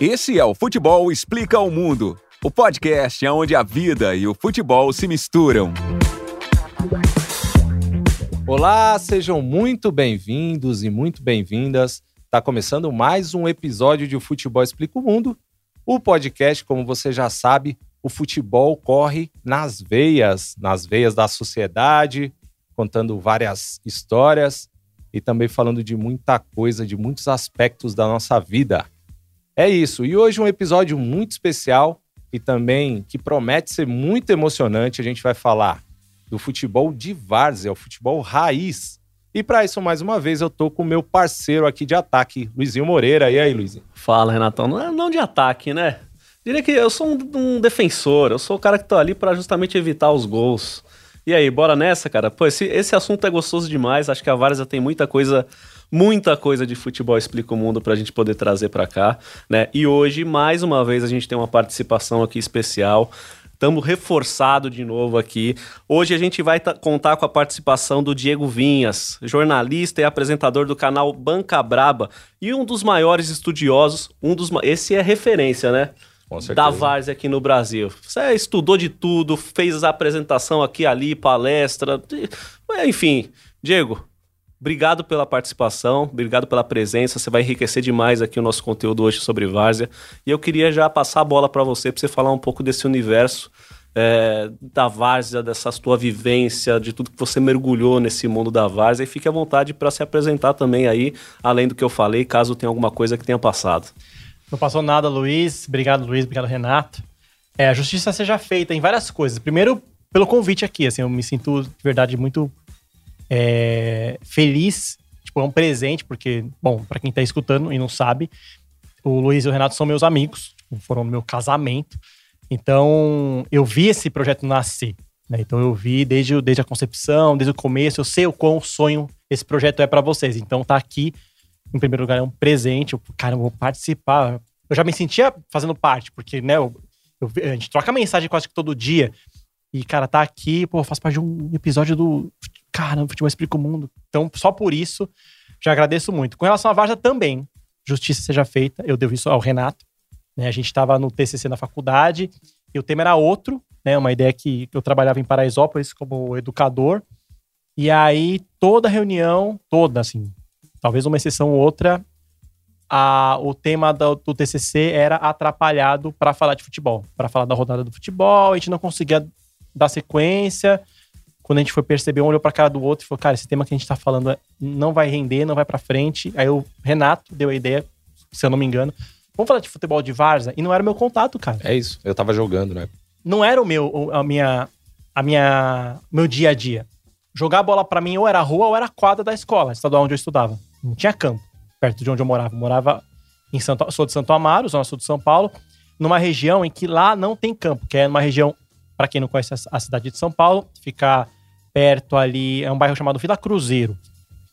Esse é o Futebol Explica ao Mundo, o podcast onde a vida e o futebol se misturam. Olá, sejam muito bem-vindos e muito bem-vindas. Está começando mais um episódio de O Futebol Explica o Mundo. O podcast, como você já sabe, o futebol corre nas veias, nas veias da sociedade, contando várias histórias e também falando de muita coisa, de muitos aspectos da nossa vida. É isso. E hoje um episódio muito especial e também que promete ser muito emocionante. A gente vai falar do futebol de várzea, o futebol raiz. E para isso, mais uma vez, eu tô com o meu parceiro aqui de ataque, Luizinho Moreira. E aí, Luizinho? Fala, Renatão. Não, é, de ataque, né? Diria que eu sou um, um defensor, eu sou o cara que tô ali para justamente evitar os gols. E aí, bora nessa, cara? Pô, esse, esse assunto é gostoso demais. Acho que a Várzea tem muita coisa muita coisa de futebol explica o mundo para a gente poder trazer para cá, né? E hoje, mais uma vez, a gente tem uma participação aqui especial. Estamos reforçado de novo aqui. Hoje a gente vai contar com a participação do Diego Vinhas, jornalista e apresentador do canal Banca Braba e um dos maiores estudiosos, um dos esse é referência, né? da Várzea aqui no Brasil. Você estudou de tudo, fez apresentação aqui ali, palestra, enfim. Diego, Obrigado pela participação, obrigado pela presença. Você vai enriquecer demais aqui o nosso conteúdo hoje sobre Várzea. E eu queria já passar a bola para você, para você falar um pouco desse universo é, da Várzea, dessa tua vivência, de tudo que você mergulhou nesse mundo da Várzea. E fique à vontade para se apresentar também aí, além do que eu falei, caso tenha alguma coisa que tenha passado. Não passou nada, Luiz. Obrigado, Luiz. Obrigado, Renato. É, a justiça seja feita em várias coisas. Primeiro, pelo convite aqui. Assim, eu me sinto, de verdade, muito é, feliz. Tipo, é um presente, porque, bom, para quem tá escutando e não sabe, o Luiz e o Renato são meus amigos, tipo, foram no meu casamento. Então, eu vi esse projeto nascer. Né? Então, eu vi desde, desde a concepção, desde o começo, eu sei o quão sonho esse projeto é para vocês. Então, tá aqui, em primeiro lugar, é um presente. Eu, cara, eu vou participar. Eu já me sentia fazendo parte, porque, né, eu, eu, a gente troca mensagem quase que todo dia. E, cara, tá aqui, pô, faço parte de um episódio do caramba, futebol explica o mundo. Então, só por isso, já agradeço muito. Com relação à Varsa também, justiça seja feita, eu devo isso ao Renato. Né? A gente estava no TCC na faculdade e o tema era outro, né? Uma ideia que eu trabalhava em Paraisópolis como educador. E aí, toda reunião, toda, assim, talvez uma exceção ou outra, a, o tema do, do TCC era atrapalhado para falar de futebol, para falar da rodada do futebol. A gente não conseguia dar sequência. Quando a gente foi perceber, um olhou pra cara do outro e falou: Cara, esse tema que a gente tá falando não vai render, não vai pra frente. Aí o Renato deu a ideia, se eu não me engano. Vamos falar de futebol de Varza? E não era o meu contato, cara. É isso, eu tava jogando, né? Não era o meu, a minha, a minha, meu dia a dia. Jogar bola para mim ou era rua ou era quadra da escola, estadual onde eu estudava. Não tinha campo perto de onde eu morava. Eu morava em Santo, sou de Santo Amaro, zona sul de São Paulo, numa região em que lá não tem campo, que é uma região, para quem não conhece a cidade de São Paulo, fica perto ali, é um bairro chamado Vila Cruzeiro.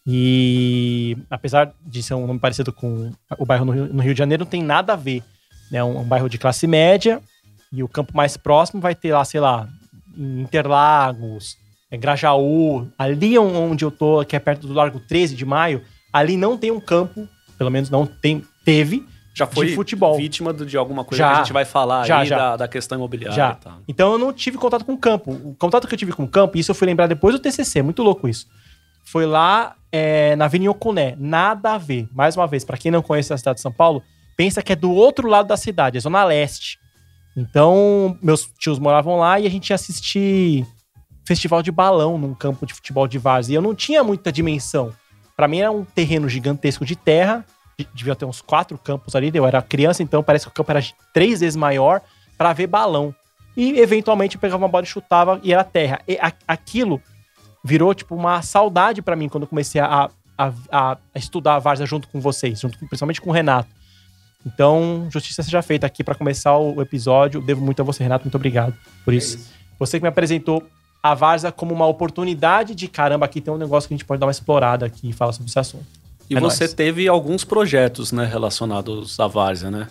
E apesar de ser um nome parecido com o bairro no Rio, de Janeiro, não tem nada a ver. É um, um, bairro de classe média e o campo mais próximo vai ter lá, sei lá, Interlagos, é Grajaú, ali onde eu tô, que é perto do Largo 13 de Maio, ali não tem um campo, pelo menos não tem, teve, já foi de futebol. vítima de alguma coisa já, que a gente vai falar já, aí já. Da, da, questão imobiliária já. Então eu não tive contato com o campo. O contato que eu tive com o campo, isso eu fui lembrar depois do TCC, muito louco isso. Foi lá é, na Avenida Oconé, nada a ver. Mais uma vez, para quem não conhece a cidade de São Paulo, pensa que é do outro lado da cidade, é zona leste. Então, meus tios moravam lá e a gente ia assistir festival de balão num campo de futebol de várzea. E eu não tinha muita dimensão. Para mim era um terreno gigantesco de terra devia ter uns quatro campos ali. Eu era criança, então parece que o campo era três vezes maior para ver balão. E eventualmente eu pegava uma bola e chutava e era terra. E a, aquilo virou tipo uma saudade para mim quando eu comecei a, a, a, estudar a Várzea junto com vocês, junto com, principalmente com o Renato. Então, justiça seja feita aqui para começar o episódio. Devo muito a você, Renato. Muito obrigado por isso. É isso. Você que me apresentou a Várzea como uma oportunidade de caramba, aqui tem um negócio que a gente pode dar uma explorada aqui e falar sobre esse assunto. E é você nóis. teve alguns projetos, né, relacionados à Várzea, né?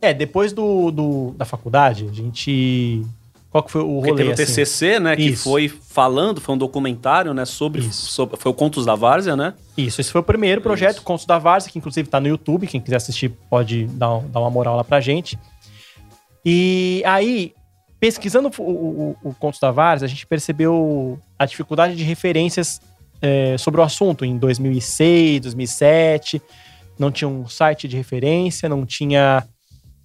É, depois do, do, da faculdade, a gente Qual que foi o Porque rolê, teve o assim? TCC, né? Que Isso. foi falando, foi um documentário, né? Sobre, Isso. sobre- Foi o Contos da Várzea, né? Isso, esse foi o primeiro projeto, Contos da Várzea, que inclusive tá no YouTube, quem quiser assistir pode dar, dar uma moral lá pra gente. E aí, pesquisando o, o, o Contos da Várzea, a gente percebeu a dificuldade de referências é, sobre o assunto em 2006, 2007. Não tinha um site de referência, não tinha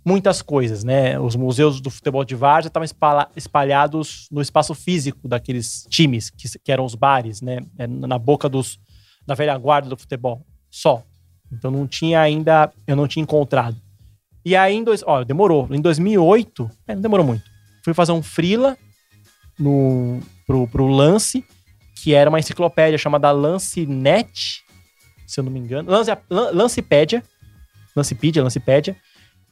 muitas coisas, né? Os museus do futebol de várzea estavam espalha- espalhados no espaço físico daqueles times, que, que eram os bares, né? É, Na boca dos, da velha guarda do futebol, só. Então não tinha ainda, eu não tinha encontrado. E aí, em dois, ó, demorou. Em 2008, é, não demorou muito. Fui fazer um freela no, pro, pro Lance, que era uma enciclopédia chamada Lancenet, se eu não me engano. Lance, Lan- Lancipédia. Lancipédia, Lancipédia.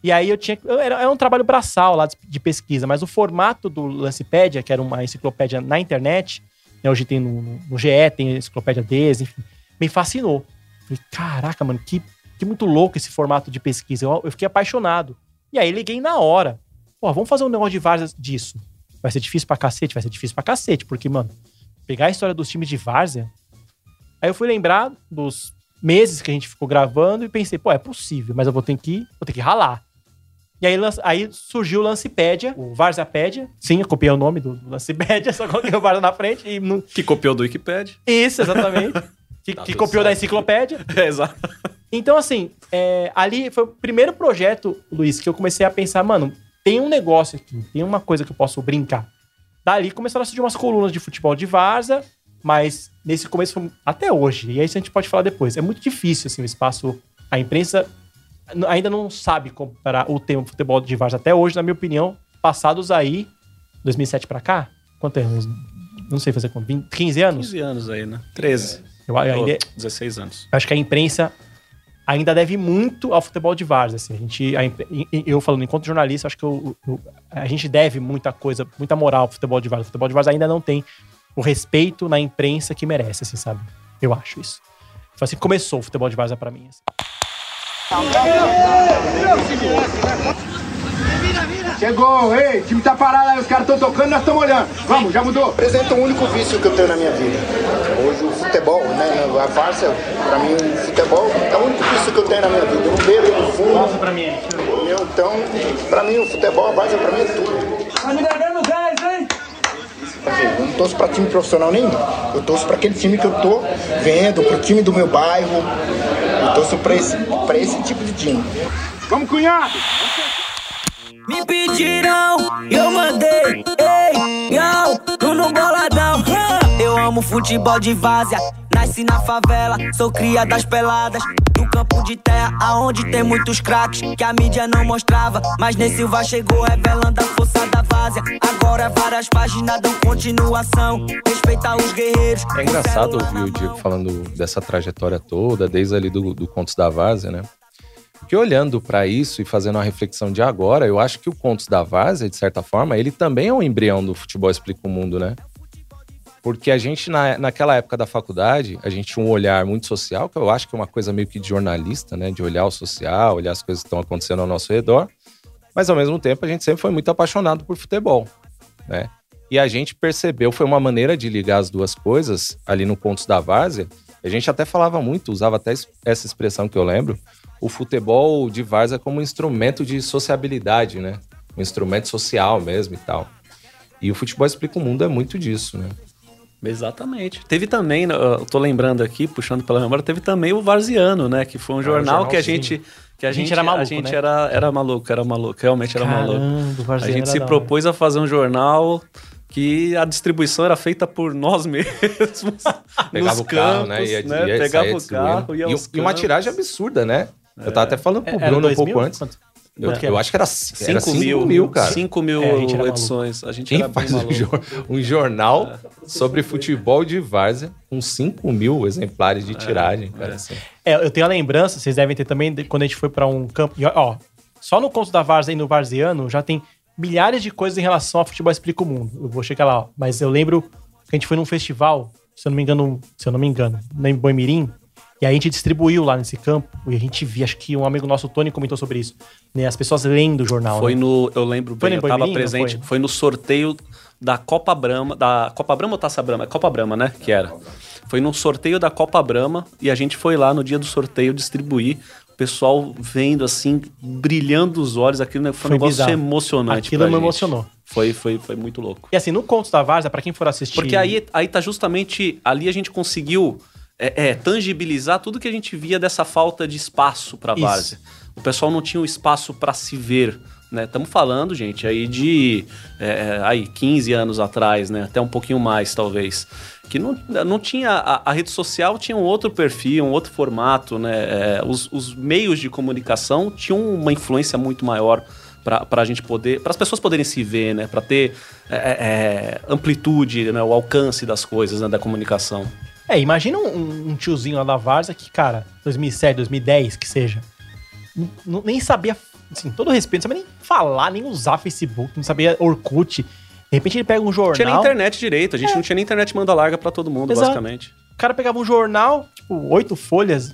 E aí eu tinha. Era, era um trabalho braçal lá de, de pesquisa, mas o formato do Lancipédia, que era uma enciclopédia na internet, né, hoje tem no, no, no GE, tem enciclopédia deles, enfim, me fascinou. Falei, caraca, mano, que, que muito louco esse formato de pesquisa. Eu, eu fiquei apaixonado. E aí liguei na hora. Pô, vamos fazer um negócio de várzea disso. Vai ser difícil pra cacete? Vai ser difícil pra cacete, porque, mano, pegar a história dos times de várzea. Aí eu fui lembrar dos meses que a gente ficou gravando e pensei, pô, é possível, mas eu vou ter que, vou ter que ralar. E aí, aí surgiu o Lancipédia, o Varzapédia. Sim, eu copiei o nome do, do Lancipédia, só coloquei o Varza na frente e não... Que copiou do Wikipedia. Isso, exatamente. que Tá que copiou da certo. enciclopédia. É, exato. Então, assim, é, ali foi o primeiro projeto, Luiz, que eu comecei a pensar, mano, tem um negócio aqui, tem uma coisa que eu posso brincar. Dali começaram a surgir umas colunas de futebol de Varza, mas nesse começo foi até hoje, e aí a gente pode falar depois. É muito difícil, assim, o espaço. A imprensa ainda não sabe comparar o tema futebol de Varza até hoje, na minha opinião, passados aí, 2007 pra cá, quanto é? Uns, não sei fazer 20, 15 anos? 15 anos aí, né? 13. Eu, ainda, Ou 16 anos. acho que a imprensa ainda deve muito ao futebol de várzea. Assim. A gente, a eu falando enquanto jornalista, acho que eu- eu- a gente deve muita coisa, muita moral ao futebol de várzea. O futebol de várzea ainda não tem o respeito na imprensa que merece, assim, sabe? Eu acho isso. Foi assim que começou o futebol de várzea pra mim. assim. Chegou, ei, o time tá parado aí, os caras estão tocando, nós estamos olhando. Vamos, já mudou. Apresenta o único vício que eu tenho na minha vida. Hoje o futebol, né? A várzea, pra mim o futebol é o único vício que eu tenho na minha vida. Eu não bebo, eu não fumo. pra mim, Entendeu? Então, pra mim o futebol, a várzea pra mim é tudo. Tá me devendo 10, hein? Eu não torço pra time profissional nenhum. Eu torço pra aquele time que eu tô vendo, pro time do meu bairro. Eu torço pra esse, pra esse tipo de time. Vamos, cunhado. Me pediram, eu mandei, ei, yo, no, boladão. Eu amo futebol de várzea, nasci na favela, sou cria das peladas. No campo de terra, aonde tem muitos craques que a mídia não mostrava. Mas nesse Silva chegou revelando a força da várzea. Agora várias páginas dão continuação. Respeitar os guerreiros. É engraçado ouvir o Diego falando dessa trajetória toda, desde ali do, do Contos da Várzea, né? Porque olhando pra isso e fazendo uma reflexão de agora, eu acho que o Contos da Várzea, de certa forma, ele também é um embrião do futebol explica o mundo, né? Porque a gente, na, naquela época da faculdade, a gente tinha um olhar muito social, que eu acho que é uma coisa meio que de jornalista, né? De olhar o social, olhar as coisas que estão acontecendo ao nosso redor. Mas, ao mesmo tempo, a gente sempre foi muito apaixonado por futebol, né? E a gente percebeu, foi uma maneira de ligar as duas coisas ali no Contos da Várzea. A gente até falava muito, usava até es- essa expressão que eu lembro, o futebol de várzea como um instrumento de sociabilidade, né? Um instrumento social mesmo e tal. E o futebol explica o mundo é muito disso, né? Exatamente. Teve também, né, eu tô lembrando aqui, puxando pela memória, teve também o Varziano, né? Que foi um jornal, jornal, que a gente. Que a, A gente gente era maluco, A gente né? era, era maluco, era maluco, realmente era maluco. Caramba, o A gente se da hora. propôs a fazer um jornal que a distribuição era feita por nós mesmos. Pegava nos o carro, campos, né? Ia, né? ia, Pegava o carro, ia e, aos e uma tiragem absurda, né? Eu tava até falando pro Era Bruno um 2000? pouco antes. Quanto? Eu, que eu acho que era 5 5 mil, mil, cara. 5 mil É, a gente era maluco. edições. A gente Quem faz um, jor- um jornal sobre futebol de várzea com 5 mil exemplares de tiragem, cara? assim. É, eu tenho a lembrança, vocês devem ter também, de quando a gente foi pra um campo. e, Ó, só no Conto da Várzea e no Varziano já tem milhares de coisas em relação ao futebol explica o mundo. Eu vou chegar lá, ó. Mas eu lembro que a gente foi num festival, se eu não me engano, se eu não me engano, em Boimirim, E aí a gente distribuiu lá nesse campo, e a gente via, acho que um amigo nosso, o Tony, comentou sobre isso, né? As pessoas lendo o jornal. Foi né? no. Eu lembro Foi bem, eu tava Boemim, não presente. foi? Foi? no sorteio da Copa Brama. Da Copa Brama ou Taça Brama? É Copa Brama, né? Que era. Foi no sorteio da Copa Brama e a gente foi lá no dia do sorteio distribuir. O pessoal vendo assim, brilhando os olhos, aquilo né, foi um negócio bizarro. emocionante. Aquilo me gente. emocionou. Foi, foi, foi muito louco. E assim, no Contos da Várzea, pra quem for assistir... Porque aí, aí tá justamente. Ali a gente conseguiu é, é, tangibilizar tudo que a gente via dessa falta de espaço pra Isso. várzea. O pessoal não tinha o espaço pra se ver. Né? Estamos falando, gente, aí de é, é, aí, 15 anos atrás, né? Até um pouquinho mais, talvez. Que não, não tinha. A, a rede social tinha um outro perfil, um outro formato, né? É, os, os meios de comunicação tinham uma influência muito maior para a gente poder, para as pessoas poderem se ver, né, para ter é, é, amplitude, né, o alcance das coisas, né, da comunicação. É, imagina um, um tiozinho lá da Várzea que, cara, 2007, 2010, que seja, nem sabia, assim, todo respeito, não sabia nem falar, nem usar Facebook, não sabia Orkut. De repente ele pega um jornal, Não tinha nem internet direito, a gente não tinha nem internet manda larga para todo mundo, Exato. basicamente. o cara pegava um jornal, tipo, oito folhas,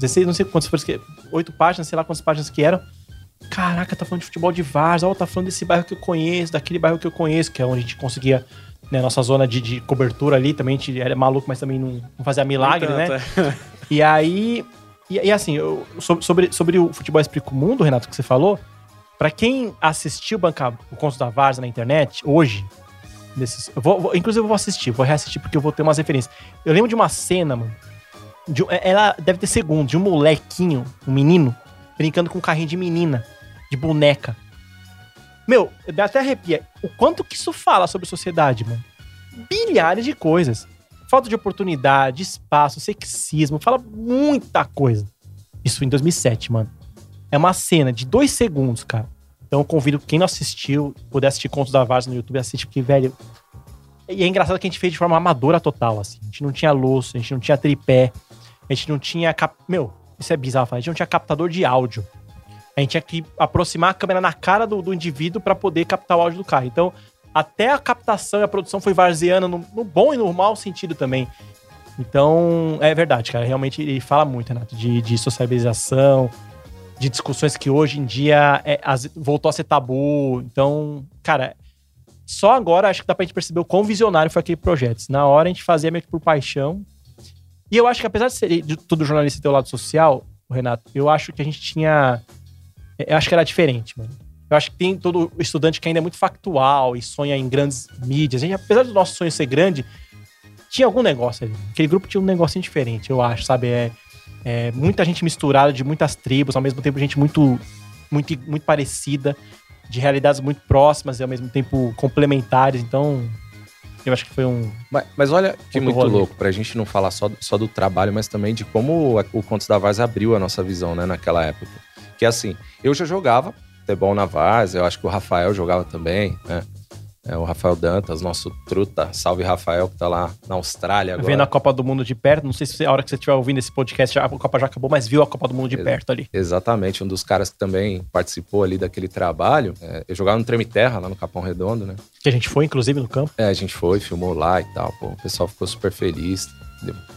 16, não sei quantas folhas, que, oito páginas, sei lá quantas páginas que eram. Caraca, tá falando de futebol de Várzea, ó, tá falando desse bairro que eu conheço, daquele bairro que eu conheço, que é onde a gente conseguia, né, nossa zona de, de cobertura ali, também a gente era maluco, mas também não, não fazia milagre, Nem né? é. E aí, e, e assim, eu- so- sobre, sobre o futebol explica o mundo, Renato, que você falou, pra quem assistiu bancar o Conto da Várzea na internet, hoje, nesses, eu vou, vou- inclusive eu vou assistir, vou reassistir porque eu vou ter umas referências. Eu lembro de uma cena, mano, de, um- ela deve ter segundos, de um molequinho, um menino, brincando com um carrinho de menina, de boneca. Meu, dá até arrepia. O quanto que isso fala sobre sociedade, mano? Bilhares de coisas. Falta de oportunidade, espaço, sexismo, fala muita coisa. Isso em 2007, mano. É uma cena de dois segundos, cara. Então eu convido quem não assistiu, puder assistir Contos da Várzea no YouTube, assiste, porque, velho. E é engraçado que a gente fez de forma amadora total, assim. A gente não tinha luz, a gente não tinha tripé, a gente não tinha. Cap... Meu, isso é bizarro falar. A gente não tinha captador de áudio. A gente tinha que aproximar a câmera na cara do, do indivíduo para poder captar o áudio do carro. Então, até a captação e a produção foi varzeana no, no bom e no mau sentido também. Então, é verdade, cara. Realmente ele fala muito, Renato, de, de sociabilização, de discussões que hoje em dia é, as- voltou a ser tabu. Então, cara, só agora acho que dá pra gente perceber o quão visionário foi aquele projeto. Na hora a gente fazia meio que por paixão. E eu acho que apesar de ser de todo jornalista ter o lado social, Renato, eu acho que a gente tinha. Eu acho que era diferente, mano. Eu acho que tem todo estudante que ainda é muito factual e sonha em grandes mídias. Gente, apesar do nosso sonho ser grande, tinha algum negócio ali. Aquele grupo tinha um negocinho diferente, eu acho, sabe? É, é muita gente misturada de muitas tribos, ao mesmo tempo gente muito, muito, muito parecida, de realidades muito próximas e ao mesmo tempo complementares. Então, eu acho que foi um. Mas, mas olha que muito rolê. louco, pra gente não falar só, só do trabalho, mas também de como o Contos da Várzea abriu a nossa visão, né, naquela época. Que assim, eu já jogava futebol na Várzea, eu acho que o Rafael jogava também, né? É, o Rafael Dantas, nosso truta, salve Rafael, que tá lá na Austrália agora. Vendo a Copa do Mundo de perto. Não sei se a hora que você estiver ouvindo esse podcast já- a Copa já acabou, mas viu a Copa do Mundo de Ex- perto ali. Exatamente, um dos caras que também participou ali daquele trabalho. É, eu jogava no Treme Terra, lá no Capão Redondo, né? Que a gente foi, inclusive, no campo. É, a gente foi, filmou lá e tal, pô, o pessoal ficou super feliz.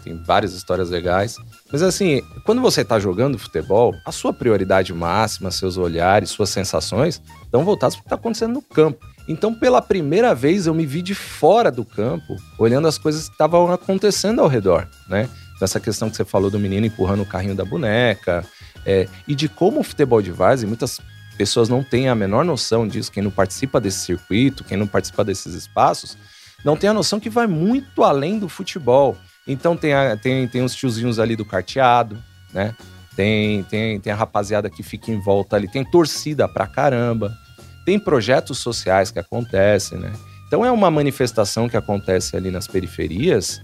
Tem várias histórias legais. Mas assim, quando você tá jogando futebol, a sua prioridade máxima, seus olhares, suas sensações, estão voltados para o que tá acontecendo no campo. Então, pela primeira vez, eu me vi de fora do campo, olhando as coisas que estavam acontecendo ao redor, né? Dessa questão que você falou do menino empurrando o carrinho da boneca, é, e de como o futebol de várzea, muitas pessoas não têm a menor noção disso, quem não participa desse circuito, quem não participa desses espaços, não tem a noção que vai muito além do futebol. Então tem, a- tem, tem os tiozinhos ali do carteado, né? Tem, tem, tem a rapaziada que fica em volta ali, tem torcida pra caramba, tem projetos sociais que acontecem, né? Então é uma manifestação que acontece ali nas periferias,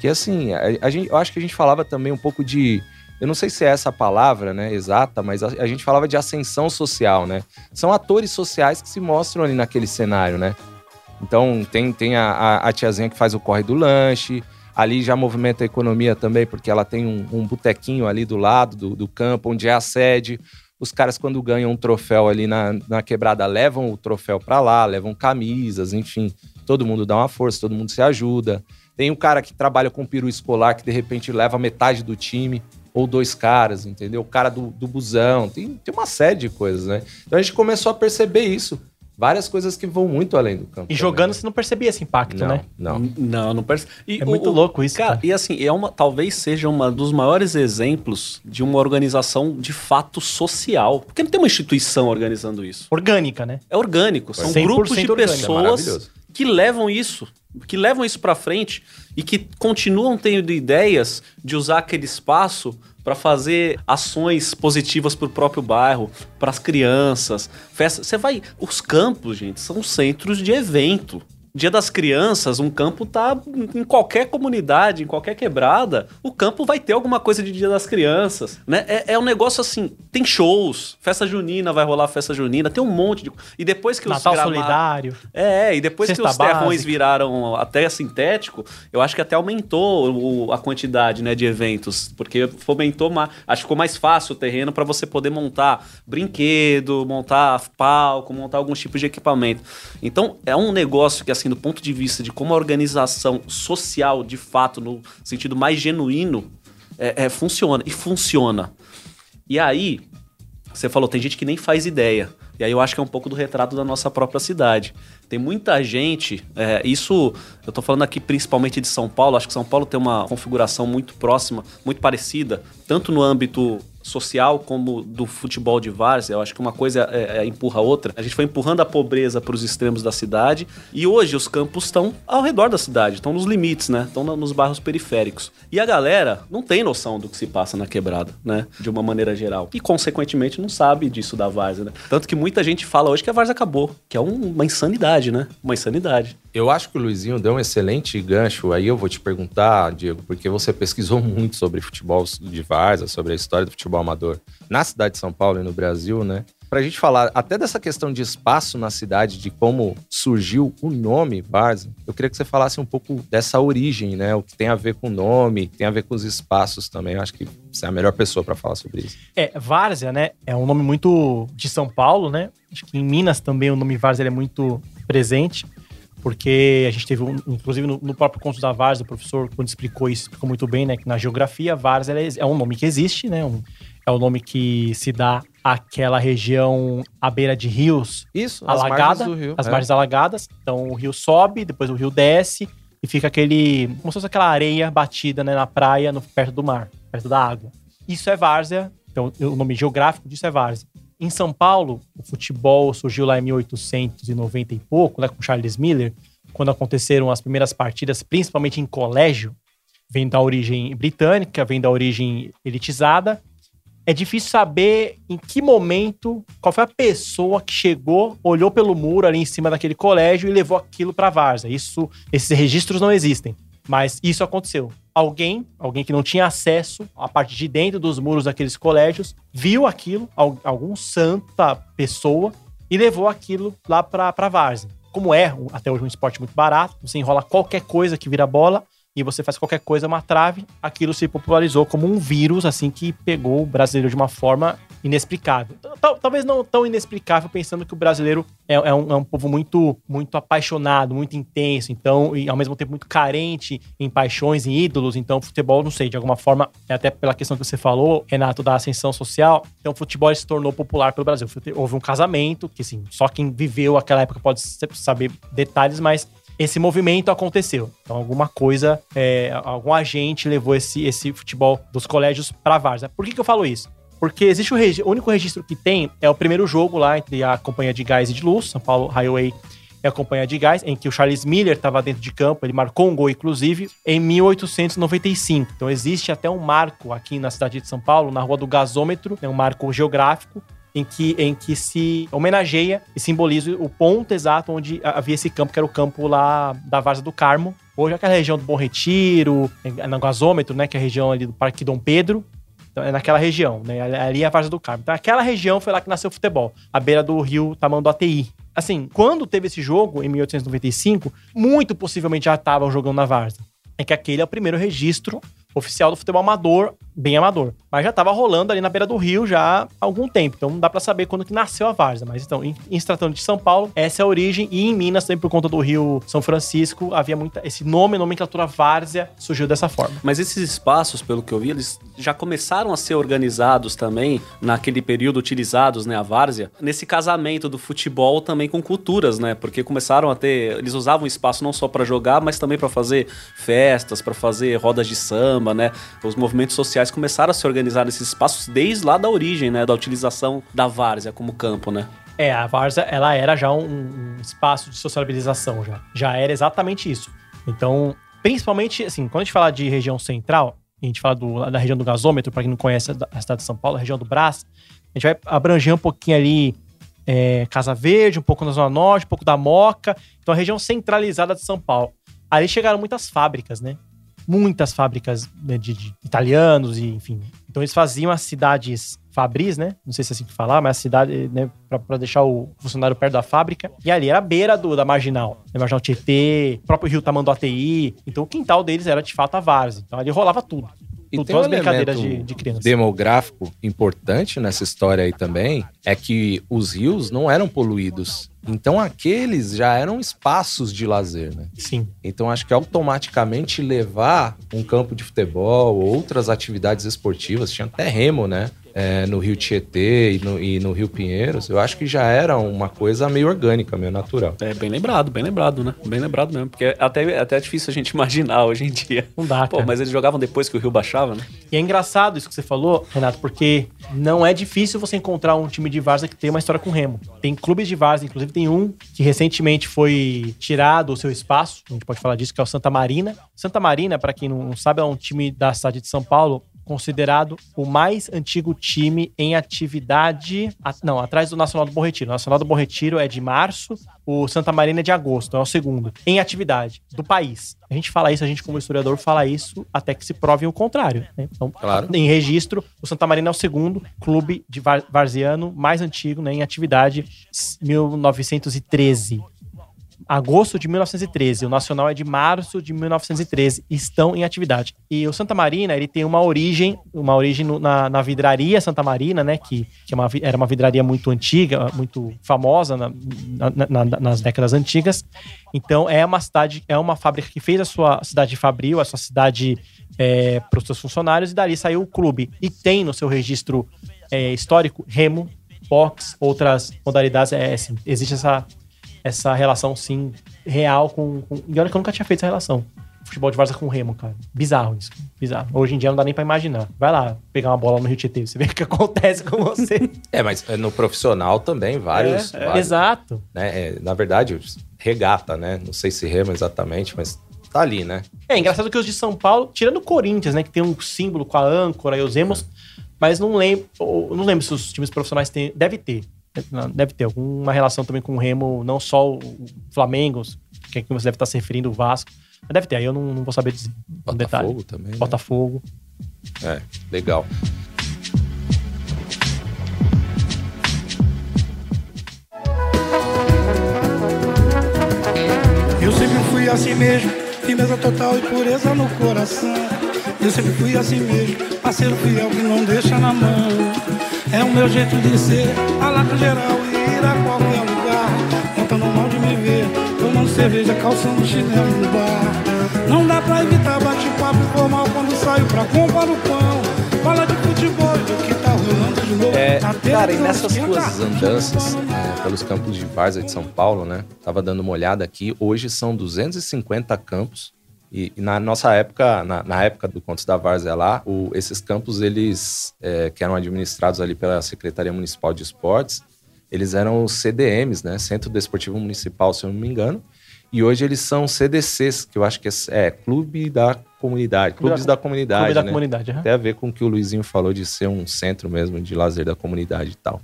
que assim, a, a gente, eu acho que a gente falava também um pouco de. Eu não sei se é essa palavra, né, exata, mas a, a gente falava de ascensão social, né? São atores sociais que se mostram ali naquele cenário, né? Então tem, tem a, a, a tiazinha que faz o corre do lanche, ali já movimenta a economia também, porque ela tem um, um botequinho ali do lado do, do campo, onde é a sede. Os caras, quando ganham um troféu ali na, na quebrada, levam o troféu para lá, levam camisas, enfim. Todo mundo dá uma força, todo mundo se ajuda. Tem um cara que trabalha com peru escolar que de repente leva metade do time, ou dois caras, entendeu? O cara do, do busão, tem, tem uma série de coisas, né? Então a gente começou a perceber isso. Várias coisas que vão muito além do campo. E também, jogando né? você não percebia esse impacto, não, né? Não, Não, não percebe. E É muito louco isso, Cara, cara. e assim, é uma, talvez seja um dos maiores exemplos de uma organização de fato social. Porque não tem uma instituição organizando isso. Orgânica, né? É orgânico. São 100% grupos de orgânico. É pessoas maravilhoso. que levam isso, que levam isso pra frente e que continuam tendo ideias de usar aquele espaço para fazer ações positivas pro próprio bairro, para as crianças, festas. Você vai, os campos, gente, são centros de evento. Dia das Crianças, um campo tá em qualquer comunidade, em qualquer quebrada, o campo vai ter alguma coisa de Dia das Crianças, né? É, é um negócio assim, tem shows, festa junina vai rolar festa junina, tem um monte de e depois que Natal os gramados- solidário. é, e depois Cesta que os terrões básica. viraram até sintético, eu acho que até aumentou o- a quantidade né, de eventos, porque fomentou mais. Acho que ficou mais fácil o terreno para você poder montar brinquedo, montar palco, montar alguns tipos de equipamento. Então, é um negócio que, assim, do ponto de vista de como a organização social, de fato, no sentido mais genuíno, é, é, funciona. E funciona. E aí, você falou, tem gente que nem faz ideia. E aí eu acho que é um pouco do retrato da nossa própria cidade. Tem muita gente, é, isso eu tô falando aqui principalmente de São Paulo, acho que São Paulo tem uma configuração muito próxima, muito parecida, tanto no âmbito social como do futebol de várzea. Eu acho que uma coisa é, é, empurra a outra. A gente foi empurrando a pobreza para os extremos da cidade e hoje os campos estão ao redor da cidade, estão nos limites, né? Estão nos bairros periféricos. E a galera não tem noção do que se passa na quebrada, né? De uma maneira geral. E, consequentemente, não sabe disso da várzea, né? Tanto que muita gente fala hoje que a várzea acabou, que é um- uma insanidade, né? Uma insanidade. Eu acho que o Luizinho deu um excelente gancho. Aí eu vou te perguntar, Diego, porque você pesquisou muito sobre futebol de várzea, sobre a história do futebol amador na cidade de São Paulo e no Brasil, né? Pra gente falar até dessa questão de espaço na cidade, de como surgiu o nome Várzea, eu queria que você falasse um pouco dessa origem, né? O que tem a ver com o nome, tem a ver com os espaços também. Eu acho que você é a melhor pessoa pra falar sobre isso. É, Várzea, né? É um nome muito de São Paulo, né? Acho que em Minas também o nome Várzea é muito presente, porque a gente teve, um- inclusive no, no próprio Conto da Várzea, o professor, quando explicou isso, explicou muito bem, né? Que na geografia, Várzea ela é, é um nome que existe, né? um- é o nome que se dá àquela região à beira de rios Isso, alagada, do Rio. as é. margens alagadas. Então o rio sobe, depois o rio desce e fica aquele. como se fosse aquela areia batida né, na praia, no- perto do mar, perto da água. Isso é várzea, então o nome geográfico disso é várzea. Em São Paulo, o futebol surgiu lá em 1890 e pouco, né, com Charles Miller, quando aconteceram as primeiras partidas, principalmente em colégio. Vem da origem britânica, vem da origem elitizada, é difícil saber em que momento, qual foi a pessoa que chegou, olhou pelo muro ali em cima daquele colégio e levou aquilo para várzea. Isso, esses registros não existem, mas isso aconteceu. Alguém, alguém que não tinha acesso à parte de dentro dos muros daqueles colégios, viu aquilo, al- algum santa pessoa e levou aquilo lá para para várzea. Como é até hoje um esporte muito barato, você enrola qualquer coisa que vira bola e você faz qualquer coisa, uma trave, aquilo se popularizou como um vírus, assim, que pegou o brasileiro de uma forma inexplicável. Tal- Talvez não tão inexplicável, pensando que o brasileiro é, é um, é um povo muito, muito apaixonado, muito intenso, então, e ao mesmo tempo muito carente em paixões, em ídolos. Então, futebol, não sei, de alguma forma, é até pela questão que você falou, Renato, da ascensão social, então o futebol se tornou popular pelo Brasil. Houve um casamento, que assim, só quem viveu aquela época pode saber detalhes, mas esse movimento aconteceu. Então, alguma coisa, é, algum agente levou esse, esse futebol dos colégios para a Várzea. Por que, que eu falo isso? Porque existe o, regi- o único registro que tem é o primeiro jogo lá entre a Companhia de Gás e de Luz, São Paulo Highway e a Companhia de Gás, em que o Charles Miller estava dentro de campo, ele marcou um gol, inclusive, em 1895. Então existe até um marco aqui na cidade de São Paulo, na Rua do Gasômetro, é um marco geográfico, em que, em que se homenageia e simboliza o ponto exato onde havia esse campo, que era o campo lá da Várzea do Carmo. Hoje aquela região do Bom Retiro, no gasômetro, né, que é a região ali do Parque Dom Pedro. Então é naquela região, né, ali é a Várzea do Carmo. Então aquela região foi lá que nasceu o futebol, à beira do rio Tamanduateí. Assim, quando teve esse jogo, em 1895, muito possivelmente já estavam jogando na Várzea. É que aquele é o primeiro registro oficial do futebol amador bem amador. Mas já tava rolando ali na beira do rio já há algum tempo. Então não dá pra saber quando que nasceu a várzea. Mas então, em, em se tratando de São Paulo, essa é a origem. E em Minas, também por conta do rio São Francisco, havia muita. Esse nome, nomenclatura várzea, surgiu dessa forma. Mas esses espaços, pelo que eu vi, eles já começaram a ser organizados também, naquele período utilizados, né, a várzea, nesse casamento do futebol também com culturas, né? Porque começaram a ter. Eles usavam espaço não só pra jogar, mas também pra fazer festas, pra fazer rodas de samba, né? Os movimentos sociais começaram a se organizar nesses espaços desde lá da origem, né? Da utilização da várzea como campo, né? É, a várzea, ela era já um, um espaço de sociabilização já. Já era exatamente isso. Então, principalmente, assim, quando a gente fala de região central, a gente fala do- da região do gasômetro, para quem não conhece a, cidade de São Paulo, a região do Brás, a gente vai abranger um pouquinho ali é, Casa Verde, um pouco na Zona Norte, um pouco da Moca. Então, a região centralizada de São Paulo. Ali chegaram muitas fábricas, né? Muitas fábricas né, de, de italianos e, enfim. Então, eles faziam as cidades fabris, né? Não sei se é assim que falar, mas a cidade, né? Pra, deixar o funcionário perto da fábrica. E ali era a beira do, da marginal. Da marginal Tietê, próprio Rio Tamanduateí. Então, o quintal deles era, de fato, a várzea. Então, ali rolava tudo. E Tudo, tem todas um as brincadeiras de, de criança. demográfico importante nessa história aí também é que os rios não eram poluídos. Então aqueles já eram espaços de lazer, né? Sim. Então acho que automaticamente levar um campo de futebol, outras atividades esportivas, tinha até remo, né? É, no Rio Tietê e no, e no Rio Pinheiros, eu acho que já era uma coisa meio orgânica, meio natural. É bem lembrado, bem lembrado, né? Bem lembrado mesmo. Porque até, até é difícil a gente imaginar hoje em dia. Não dá, Pô, cara. mas eles jogavam depois que o rio baixava, né? E é engraçado isso que você falou, Renato, porque não é difícil você encontrar um time de várzea que tem uma história com remo. Tem clubes de várzea, inclusive tem um que recentemente foi tirado o seu espaço, a gente pode falar disso, que é o Santa Marina. Santa Marina, pra quem não sabe, é um time da cidade de São Paulo, considerado o mais antigo time em atividade. a- Não, atrás do Nacional do Bom Retiro. O Nacional do Bom Retiro é de março, o Santa Marina é de agosto, é o segundo. Em atividade do país. A gente fala isso, a gente, como historiador, fala isso até que se prove o contrário. né? Então, Claro. em registro, o Santa Marina é o segundo clube de var- varziano mais antigo né, em atividade, s- 1913 agosto de 1913. O Nacional é de março de 1913. Estão em atividade. E o Santa Marina, ele tem uma origem, uma origem na, na vidraria Santa Marina, né? Que, que é uma era uma vidraria muito antiga, muito famosa na- na- na- nas décadas antigas. Então, é uma cidade, é uma fábrica que fez a sua cidade fabril, a sua cidade para os seus funcionários, e dali saiu o clube. E tem no seu registro é, histórico remo, box, outras modalidades. É, assim, existe essa, essa relação, sim, real com, com. E olha que eu nunca tinha feito essa relação. Futebol de várzea com remo, cara. Bizarro isso. Bizarro. Hoje em dia não dá nem pra imaginar. Vai lá pegar uma bola no Rio Tietê, você vê o que acontece com você. É, mas é, no profissional também, vários. É, é. vários, Exato. né? É, na verdade, regata, né? Não sei se rema exatamente, mas tá ali, né? É engraçado que os de São Paulo, tirando o Corinthians, né, que tem um símbolo com a âncora e os remos, mas não lembro, não lembro se os times profissionais têm, deve ter. Deve ter alguma relação também com o Remo, não só o Flamengo, que é que você deve estar se referindo, o Vasco. Mas deve ter, aí eu não, não vou saber dizer. Um detalhe. Botafogo também. né? Botafogo. É, legal. Eu sempre fui assim mesmo, firmeza total e pureza no coração. Eu sempre fui assim mesmo, parceiro fiel que não deixa na mão. É o meu jeito de ser, a lata geral e ir a qualquer lugar. Contando mal de me ver, tomando cerveja, calçando chinelo no bar. Não dá pra evitar bate-papo formal quando saio pra comprar o pão. Fala de futebol e do que tá rolando de novo. É, cara, e nessas suas andanças é, pelos campos de várzea de São Paulo, né? Tava dando uma olhada aqui. Hoje são 250 campos. E, e na nossa época, na, na época do Contos da Várzea lá, o- esses campos, eles, é, que eram administrados ali pela Secretaria Municipal de Esportes, eles eram os CDMs, né? Centro Desportivo Municipal, se eu não me engano. E hoje eles são CDCs, que eu acho que é, é Clube da Comunidade. Clube da Clubes da, Comunidade, Clube da né? comunidade. aham. Tem a ver com o que o Luizinho falou de ser um centro mesmo de lazer da comunidade e tal.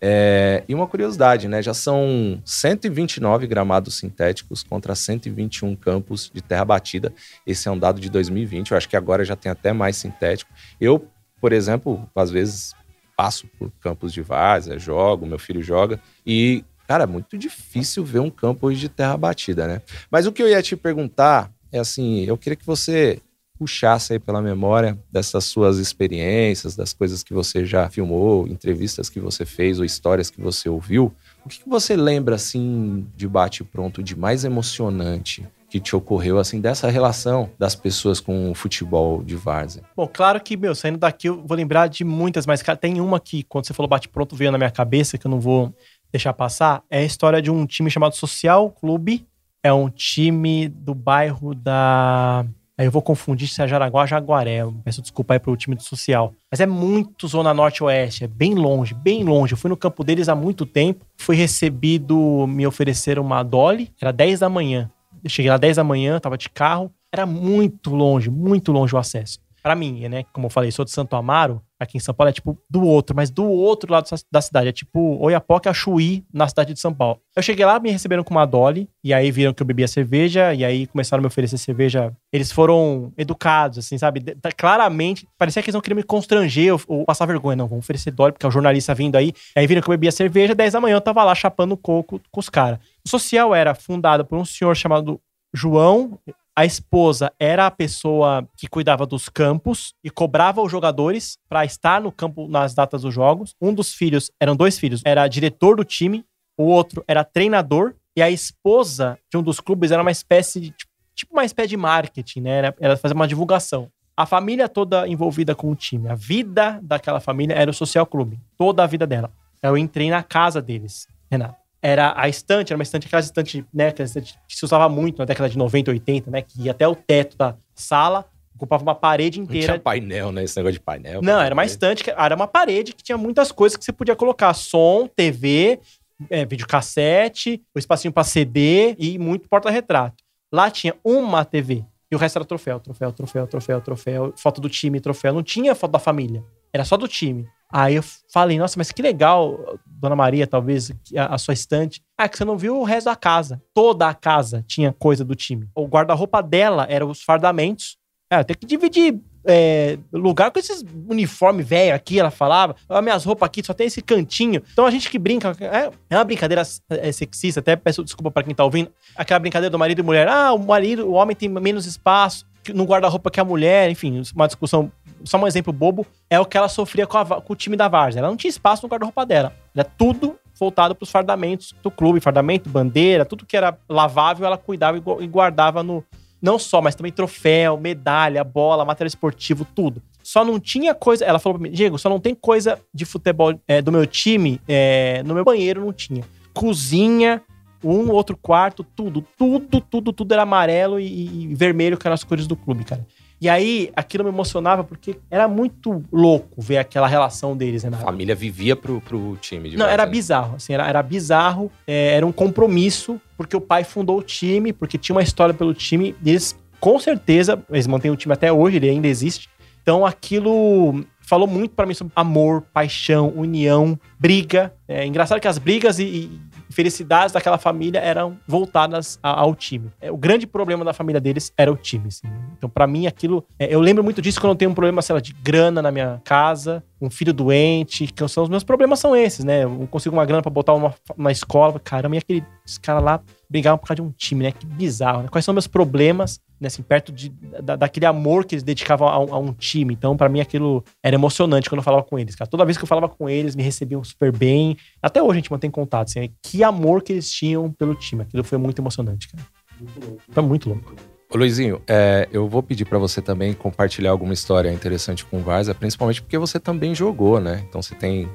É, e uma curiosidade, né? Já são 129 gramados sintéticos contra 121 campos de terra batida. Esse é um dado de 2020. Eu acho que agora já tem até mais sintético. Eu, por exemplo, às vezes passo por campos de várzea, jogo, meu filho joga e cara, é muito difícil ver um campo hoje de terra batida, né? Mas o que eu ia te perguntar é assim, eu queria que você puxasse aí pela memória dessas suas experiências, das coisas que você já filmou, entrevistas que você fez ou histórias que você ouviu, o que, você lembra assim de bate pronto de mais emocionante que te ocorreu, assim, dessa relação das pessoas com o futebol de várzea? Bom, claro que, meu, saindo daqui eu vou lembrar de muitas, mas cara, tem uma que, quando você falou bate-pronto, veio na minha cabeça, que eu não vou deixar passar. É a história de um time chamado Social Clube. É um time do bairro da. Aí eu vou confundir se é Jaraguá ou Jaguaré. Eu peço desculpa aí pro time do Social. Mas é muito Zona Norte-Oeste, é bem longe, bem longe. Eu fui no campo deles há muito tempo. Fui recebido, me ofereceram uma Dolly, era 10 da manhã. Eu cheguei lá 10 da manhã, tava de carro. Era muito longe, muito longe o acesso. Pra mim, né? Como eu falei, sou de Santo Amaro. Aqui em São Paulo é tipo do outro, mas do outro lado da cidade. É tipo Oiapoque a Chuí, na cidade de São Paulo. Eu cheguei lá, me receberam com uma Dolly. E aí viram que eu bebia cerveja. E aí começaram a me oferecer cerveja. Eles foram educados, assim, sabe? De- da- claramente, parecia que eles não queriam me constranger ou, ou passar vergonha. Não, vamos oferecer Dolly, porque é o jornalista vindo aí. Aí viram que eu bebia cerveja. 10 da manhã eu tava lá chapando coco com os caras. O social era fundado por um senhor chamado João. A esposa era a pessoa que cuidava dos campos e cobrava os jogadores para estar no campo nas datas dos jogos. Um dos filhos, eram dois filhos, era diretor do time, o outro era treinador e a esposa de um dos clubes era uma espécie de tipo uma espécie de marketing, né? Era- Ela fazia uma divulgação. A família toda envolvida com o time, a vida daquela família era o social clube, toda a vida dela. Eu entrei na casa deles, Renato era a estante, era uma estante, aquela estante, né, aquela estante que se usava muito na década de 90, 80, né, que ia até o teto da sala, ocupava uma parede Não inteira. tinha painel, né? Esse negócio de painel. Não, era uma estante, era uma parede que tinha muitas coisas que você podia colocar, som, TV, é, videocassete, o espacinho pra CD e muito porta-retrato. Lá tinha uma TV e o resto era troféu, troféu, troféu, troféu, troféu, foto do time, troféu. Não tinha foto da família, era só do time. Aí eu falei, nossa, mas que legal, Dona Maria, talvez, a, a sua estante. Ah, que você não viu o resto da casa. Toda a casa tinha coisa do time. O guarda-roupa dela era os fardamentos. É, tem que dividir é, lugar com esses uniformes velho aqui, ela falava. As minhas roupas aqui só tem esse cantinho. Então a gente que brinca, é, é uma brincadeira é, sexista, até peço desculpa pra quem tá ouvindo. Aquela brincadeira do marido e mulher. Ah, o marido, o homem tem menos espaço no guarda-roupa que a mulher, enfim, uma discussão. Só um exemplo bobo, é o que ela sofria com, a com o time da Várzea. Ela não tinha espaço no guarda-roupa dela. Era tudo voltado pros fardamentos do clube, fardamento, bandeira, tudo que era lavável, ela cuidava e e guardava no, não só, mas também troféu, medalha, bola, material esportivo, tudo. Só não tinha coisa. Ela falou pra mim, Diego, só não tem coisa de futebol é, do meu time. é, no meu banheiro não tinha. Cozinha, um outro quarto, tudo, tudo, tudo, tudo era amarelo e, e vermelho, que eram as cores do clube, cara. E aí, aquilo me emocionava porque era muito louco ver aquela relação deles, né? A família vivia pro, pro time. De Não, era várzea. bizarro, assim, era, era bizarro, é, era um compromisso, porque o pai fundou o time, porque tinha uma história pelo time, e eles, com certeza, eles mantêm o time até hoje, ele ainda existe, então aquilo falou muito pra mim sobre amor, paixão, união, briga, é engraçado que as brigas e, e felicidades daquela família eram voltadas a- ao time. É, o grande problema da família deles era o time, assim. Então, pra mim, aquilo. é, eu lembro muito disso quando eu tenho um problema, sei lá, de grana na minha casa, um filho doente, que são os meus problemas são esses, né? Eu consigo uma grana pra botar uma, uma escola. Caramba, e aqueles caras lá brigavam por causa de um time, né? Que bizarro, né? Quais são meus problemas, né? Assim, perto de, da, daquele amor que eles dedicavam a, um- a um time. Então, pra mim, aquilo era emocionante quando eu falava com eles, cara. Toda vez que eu falava com eles, me recebiam super bem. Até hoje a gente mantém contato, assim. Que amor que eles tinham pelo time. Aquilo foi muito emocionante, cara. Foi muito louco. Ô Luizinho, é, eu vou pedir pra você também compartilhar alguma história interessante com o Varza, principalmente porque você também jogou, né? Então você tem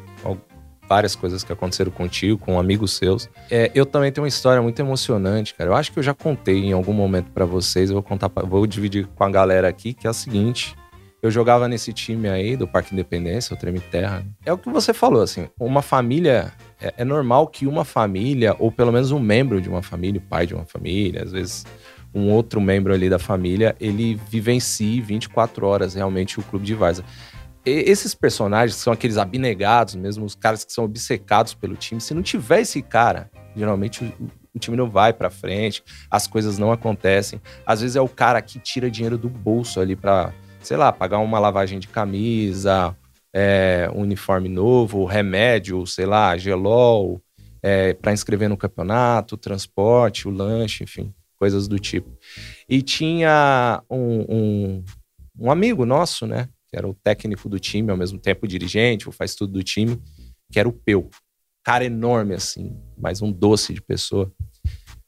várias coisas que aconteceram contigo, com amigos seus. É, eu também tenho uma história muito emocionante, cara. Eu acho que eu já contei em algum momento pra vocês, eu vou contar, pra- vou dividir com a galera aqui, que é a seguinte. Eu jogava nesse time aí do Parque Independência, o Treme Terra. É o que você falou, assim, uma família. É, é normal que uma família, ou pelo menos um membro de uma família, o pai de uma família, às vezes um outro membro ali da família, ele vivencie 24 horas realmente o clube de Varza. Esses personagens que são aqueles abnegados, mesmo os caras que são obcecados pelo time, se não tiver esse cara, geralmente o, o time não vai pra frente, as coisas não acontecem. Às vezes é o cara que tira dinheiro do bolso ali pra, sei lá, pagar uma lavagem de camisa, é, um uniforme novo, remédio, sei lá, gelol, é, para inscrever no campeonato, transporte, o lanche, enfim, coisas do tipo. E tinha um, um, um amigo nosso, né? Que era o técnico do time, ao mesmo tempo dirigente, faz tudo do time, que era o Peu. Cara enorme, assim, mais um doce de pessoa.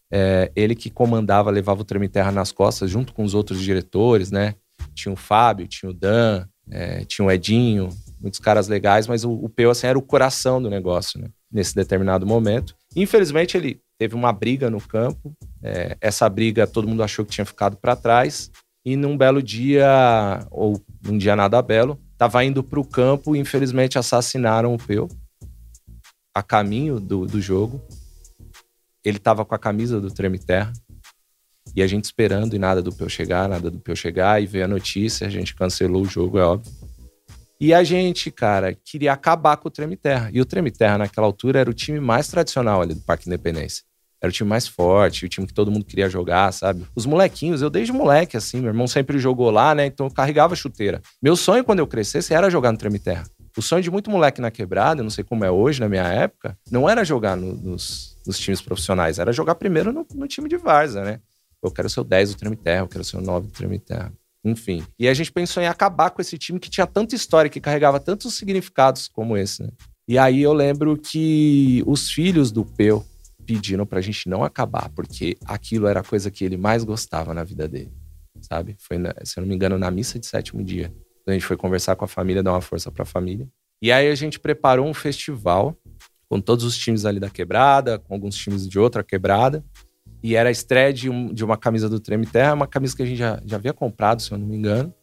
É, ele que comandava, levava o Treme Terra nas costas, junto com os outros diretores, né? Tinha o Fábio, tinha o Dan, é, tinha o Edinho, muitos caras legais, mas o, o Peu, assim, era o coração do negócio, né? Nesse determinado momento. Infelizmente, ele teve uma briga no campo. É, essa briga todo mundo achou que tinha ficado para trás. E num belo dia, ou um dia nada belo, estava indo para o campo e infelizmente assassinaram o Peu a caminho do, do jogo. Ele estava com a camisa do Treme Terra. E a gente esperando e nada do Peu chegar, nada do Peu chegar. E veio a notícia, a gente cancelou o jogo, é óbvio. E a gente, cara, queria acabar com o Treme Terra. E o Treme Terra, naquela altura, era o time mais tradicional ali do Parque Independência. Era o time mais forte, o time que todo mundo queria jogar, sabe? Os molequinhos, eu desde moleque, assim, meu irmão sempre jogou lá, né? Então eu carregava chuteira. Meu sonho quando eu crescesse era jogar no Treme Terra. O sonho de muito moleque na quebrada, não sei como é hoje, na minha época, não era jogar no, nos, nos, times profissionais, era jogar primeiro no, no time de Varza, né? Eu quero ser o 10 do Treme Terra, eu quero ser o 9 do Treme Terra. Enfim. E a gente pensou em acabar com esse time que tinha tanta história, que carregava tantos significados como esse, né? E aí eu lembro que os filhos do Peu pediram pra gente não acabar, porque aquilo era a coisa que ele mais gostava na vida dele, sabe? Foi, na, se eu não me engano, na missa de sétimo dia. A gente foi conversar com a família, dar uma força pra família. E aí a gente preparou um festival com todos os times ali da quebrada, com alguns times de outra quebrada. E era a estreia de, um, de uma camisa do Treme Terra, uma camisa que a gente já, já havia comprado, se eu não me engano.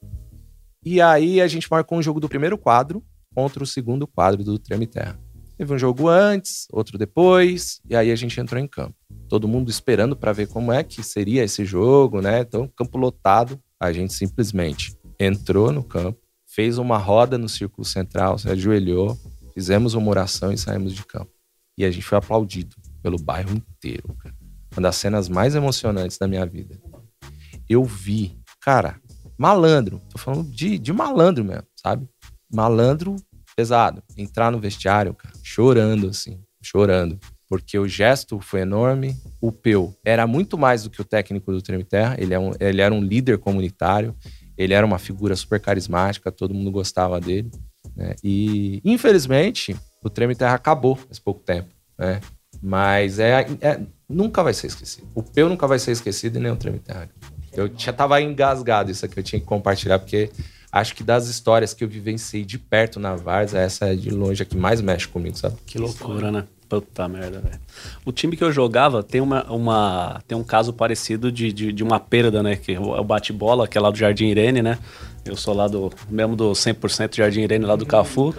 E aí a gente marcou um jogo do primeiro quadro contra o segundo quadro do Treme Terra. Teve um jogo antes, outro depois, e aí a gente entrou em campo. Todo mundo esperando para ver como é que seria esse jogo, né? Então, campo lotado, a gente simplesmente entrou no campo, fez uma roda no círculo central, se ajoelhou, fizemos uma oração e saímos de campo. E a gente foi aplaudido pelo bairro inteiro, cara uma das cenas mais emocionantes da minha vida. Eu vi, cara, malandro, tô falando de, de malandro mesmo, sabe? Malandro pesado, entrar no vestiário, cara, chorando assim, chorando. Porque o gesto foi enorme. O Peu era muito mais do que o técnico do Treme Terra. Ele, é um, ele era um líder comunitário. Ele era uma figura super carismática. Todo mundo gostava dele. Né? E, infelizmente, o Treme Terra acabou faz pouco tempo. Né? Mas é, é, nunca vai ser esquecido. O Peu nunca vai ser esquecido e nem o Treme Terra. Eu já tava engasgado isso aqui, eu tinha que compartilhar, porque acho que das histórias que eu vivenciei de perto na Varsa, essa é de longe a que mais mexe comigo, sabe? Que loucura, né? Puta merda, velho. O time que eu jogava tem, uma, uma, tem um caso parecido de, de, de uma perda, né? Que é o bate-bola, que é lá do Jardim Irene, né? Eu sou lá do, mesmo do 100% Jardim Irene, lá do Cafu.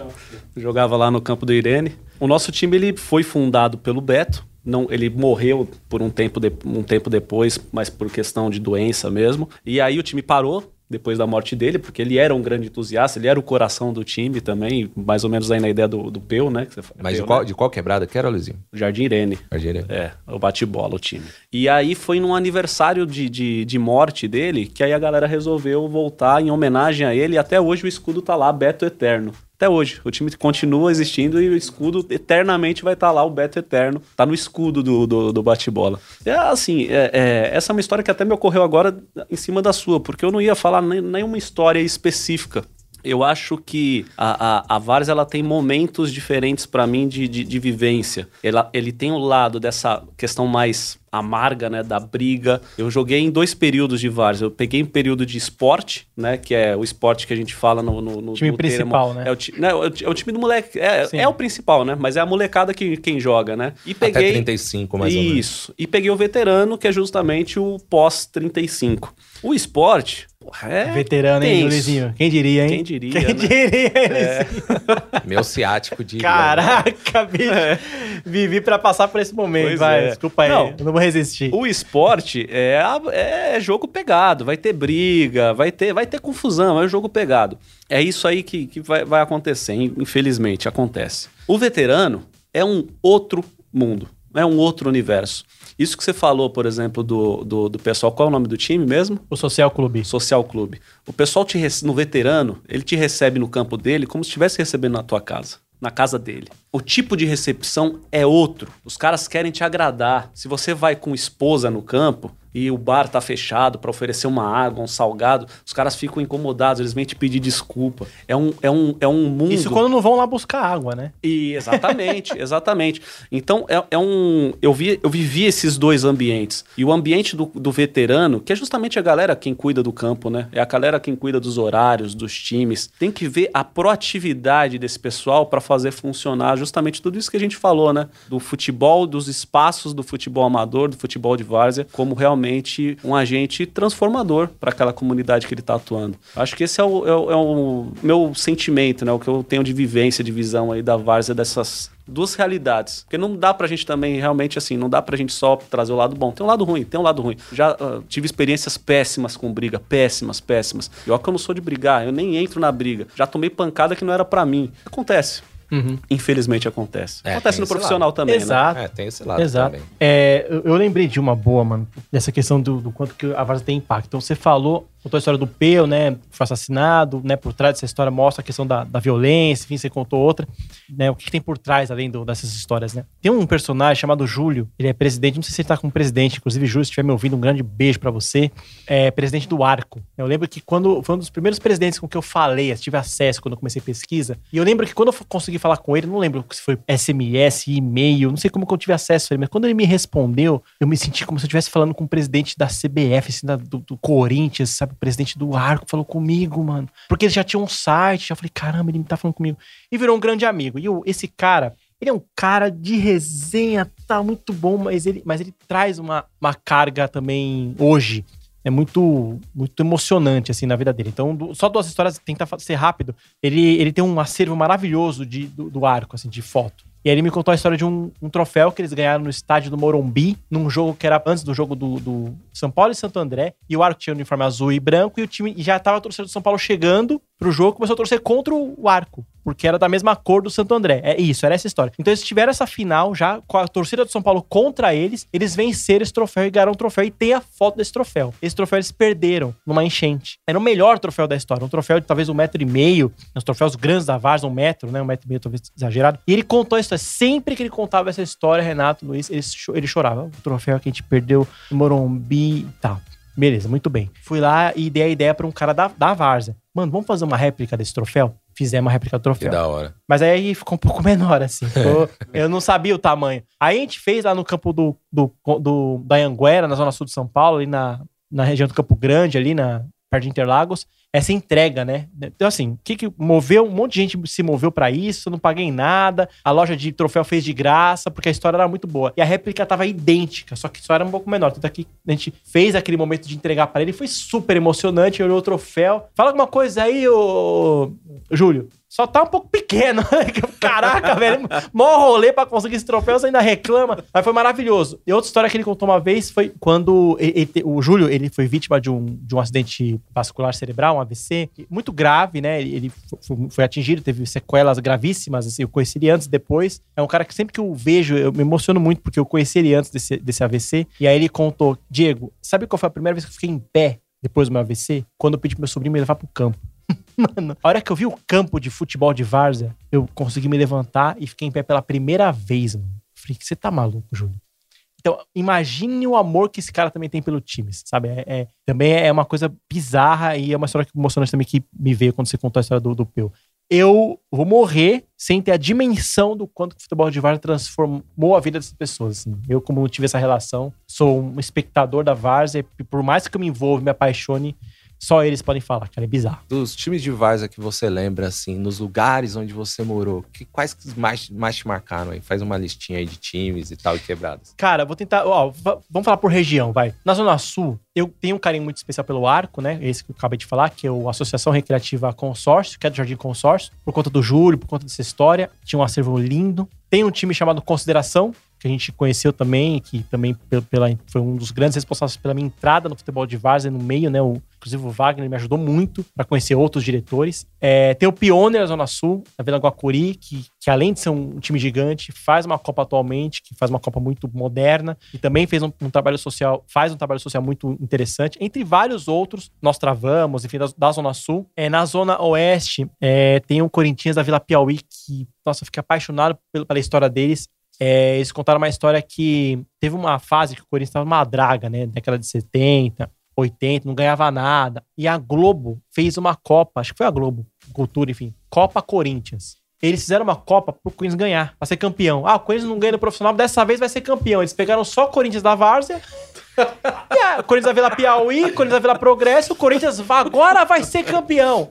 Jogava lá no campo do Irene. O nosso time, ele foi fundado pelo Beto, não, ele morreu por um tempo, de, um tempo depois, mas por questão de doença mesmo. E aí o time parou depois da morte dele, porque ele era um grande entusiasta, ele era o coração do time também, mais ou menos aí na ideia do, do Peu, né? Mas Peu, de, qual, né? de qual quebrada que era, Luizinho? Jardim Irene. Jardim Irene. É, o bate-bola, o time. E aí foi num aniversário de, de, de, morte dele, que aí a galera resolveu voltar em homenagem a ele, e até hoje o escudo tá lá, Beto Eterno. Até hoje. O time continua existindo e o escudo eternamente vai estar tá lá, o Beto Eterno. Tá no escudo do, do, do bate-bola. É assim, é, é, essa é uma história que até me ocorreu agora em cima da sua, porque eu não ia falar nem, nenhuma história específica eu acho que a, a, a Vars ela tem momentos diferentes para mim de, de, de, vivência. Ela, ele tem o lado dessa questão mais amarga, né, da briga. Eu joguei em dois períodos de Vars. Eu peguei um período de esporte, né, que é o esporte que a gente fala no, no, no time no principal, termo. né? É o, ti, né, é o time do moleque, é, é, o principal, né, mas é a molecada que quem joga, né? E peguei Até 35 mais isso, ou menos. Isso. E peguei o veterano, que é justamente o pós 35. O esporte Porra, é Veterano, hein, Luizinho? Quem diria, hein? Quem diria, Quem né? diria, é. Meu ciático de. Caraca, bicho. É. Vivi pra passar por esse momento, Pois vai. é. Desculpa aí, Não. eu não vou resistir. O esporte é, é jogo pegado, vai ter briga, vai ter, vai ter confusão, é um jogo pegado. É isso aí que, que vai, vai acontecer, in- infelizmente, acontece. O veterano é um outro mundo, é um outro universo. Isso que você falou, por exemplo, do, do, do pessoal, qual é o nome do time mesmo? O Social Clube. Social Clube. O pessoal te no veterano, ele te recebe no campo dele como se estivesse recebendo na tua casa, na casa dele. O tipo de recepção é outro. Os caras querem te agradar. Se você vai com esposa no campo, e o bar tá fechado para oferecer uma água, um salgado, os caras ficam incomodados, eles vêm te pedir desculpa. É um, é um, é um mundo. Isso quando não vão lá buscar água, né? E exatamente, exatamente. Então é, é um. Eu, vi, eu vivi esses dois ambientes. E o ambiente do, do veterano, que é justamente a galera quem cuida do campo, né? É a galera quem cuida dos horários, dos times. Tem que ver a proatividade desse pessoal para fazer funcionar justamente tudo isso que a gente falou, né? Do futebol, dos espaços do futebol amador, do futebol de várzea, como realmente um agente transformador para aquela comunidade que ele está atuando. Acho que esse é o, é, o, é o meu sentimento, né? O que eu tenho de vivência, de visão aí da várzea dessas duas realidades. Porque não dá pra gente também, realmente, assim, não dá pra gente só trazer o lado bom. Tem um lado ruim, tem um lado ruim. Já uh, tive experiências péssimas com briga, péssimas, péssimas. E que eu não sou de brigar, eu nem entro na briga. Já tomei pancada que não era para mim. Acontece. Uhum. Infelizmente acontece. É, acontece no profissional lado. também, né? Exato. É, tem esse lado Exato. também. É, eu, eu lembrei de uma boa, mano, dessa questão do, do quanto que a Varsa tem impacto. Então você falou, contou a história do Peu, né? Foi assassinado, né? Por trás dessa história mostra a questão da, da violência, enfim, você contou outra. Né, o que, que tem por trás, além do- dessas histórias, né? Tem um personagem chamado Júlio, ele é presidente, não sei se ele tá como presidente, inclusive, Júlio, se estiver me ouvindo, um grande beijo pra você. É presidente do Arco. Eu lembro que quando foi um dos primeiros presidentes com que eu falei, eu tive acesso quando eu comecei pesquisa. E eu lembro que quando eu consegui falar com ele, não lembro se foi SMS, e-mail, não sei como que eu tive acesso a ele, mas quando ele me respondeu, eu me senti como se eu estivesse falando com o presidente da CBF, assim, da- do, do Corinthians, sabe? Presidente do Arco falou comigo, mano. Porque ele já tinha um site, já falei, caramba, ele tá falando comigo. E virou um grande amigo. E o- esse cara, ele é um cara de resenha, tá muito bom, mas ele, mas ele traz uma, uma carga também hoje. É muito, muito emocionante, assim, na vida dele. Então, du- só duas histórias, tentar ser rápido. Ele, ele tem um acervo maravilhoso de, do, do arco, assim, de foto. E aí ele me contou a história de um, um troféu que eles ganharam no estádio do Morumbi, num jogo que era antes do jogo do, do São Paulo e Santo André. E o arco tinha o uniforme azul e branco, e o time já tava a torcida do São Paulo chegando pro jogo, começou a torcer contra o arco. Porque era da mesma cor do Santo André. É isso, era essa história. Então eles tiveram essa final já com a torcida do São Paulo contra eles. Eles venceram esse troféu e ganharam o troféu. E tem a foto desse troféu. Esse troféu eles perderam numa enchente. Era o melhor troféu da história. Um troféu de talvez um metro e meio. Os troféus grandes da Varsa, um metro, né? Um metro e meio, talvez exagerado. E ele contou a história. Sempre que ele contava essa história, Renato Luiz, ele, ele chorava. O troféu que a gente perdeu no Morumbi e tal. Beleza, muito bem. Fui lá e dei a ideia pra um cara da, da Varsa. Mano, vamos fazer uma réplica desse troféu? Fizemos uma réplica do Que troféu. da hora. Mas aí ficou um pouco menor, assim. Ficou- eu não sabia o tamanho. Aí a gente fez lá no campo do, do, do, da Anguera, na zona sul de São Paulo, ali na, na região do Campo Grande, ali na perto de Interlagos, essa entrega, né? Então, assim, o que, que moveu? Um monte de gente se moveu pra isso, não paguei nada. A loja de troféu fez de graça, porque a história era muito boa. E a réplica tava idêntica, só que só era um pouco menor. Tanto é que a gente fez aquele momento de entregar pra ele, foi super emocionante. Olhou o troféu. Fala alguma coisa aí, ô Júlio. Só tá um pouco pequeno. Caraca, velho. Mó rolê pra conseguir esse troféu, você ainda reclama. Mas foi maravilhoso. E outra história que ele contou uma vez foi quando ele- ele o Júlio ele foi vítima de um, de um acidente vascular cerebral, um AVC, muito grave, né? Ele, ele fo- fo- foi atingido, teve sequelas gravíssimas. Assim, eu conheci ele antes depois. É um cara que sempre que eu vejo, eu me emociono muito, porque eu conheci ele antes desse, desse AVC. E aí ele contou: Diego, sabe qual foi a primeira vez que eu fiquei em pé depois do meu AVC? Quando eu pedi pro meu sobrinho me levar pro campo. Mano, a hora que eu vi o campo de futebol de Várzea, eu consegui me levantar e fiquei em pé pela primeira vez, mano. Falei, você tá maluco, Júlio? Então, imagine o amor que esse cara também tem pelo time, sabe? É, é- também é uma coisa bizarra e é uma história emocionante também que me veio quando você contou a história do, do Peu. Eu vou morrer sem ter a dimensão do quanto que o futebol de Várzea transformou a vida dessas pessoas. assim. Eu, como não tive essa relação, sou um espectador da Várzea e por mais que eu me envolva, me apaixone, só eles podem falar, cara, é bizarro. Dos times de Várzea que você lembra, assim, nos lugares onde você morou, que, quais que mais, mais te marcaram aí? Faz uma listinha aí de times e tal, e quebradas. Cara, vou tentar. Ó, va- vamos falar por região, vai. Na Zona Sul, eu tenho um carinho muito especial pelo Arco, né? Esse que eu acabei de falar, que é o Associação Recreativa Consórcio, que é do Jardim Consórcio, por conta do Júlio, por conta dessa história. Tinha um acervo lindo. Tem um time chamado Consideração, que a gente conheceu também, que também pe- pela, foi um dos grandes responsáveis pela minha entrada no futebol de Várzea no meio, né? O, inclusive o Wagner me ajudou muito para conhecer outros diretores. É, tem o Pioneer na Zona Sul, na Vila Guacuri, que, que além de ser um time gigante, faz uma Copa atualmente, que faz uma Copa muito moderna e também fez um, um trabalho social, faz um trabalho social muito interessante. Entre vários outros, nós travamos, enfim, da, da Zona Sul. É, na Zona Oeste, é, tem o Corinthians da Vila Piauí, que, nossa, eu fiquei apaixonado pela história deles é, eles contaram uma história que teve uma fase que o Corinthians estava numa draga, né? Década de 70, 80, não ganhava nada. E a Globo fez uma Copa, acho que foi a Globo, Cultura, enfim, Copa Corinthians. Eles fizeram uma Copa pro Corinthians ganhar, pra ser campeão. Ah, o Corinthians não ganha no profissional, dessa vez vai ser campeão. Eles pegaram só o Corinthians da Várzea. E a, Corinthians da Vila Piauí, Corinthians da Vila Progresso, o Corinthians vai- agora vai ser campeão.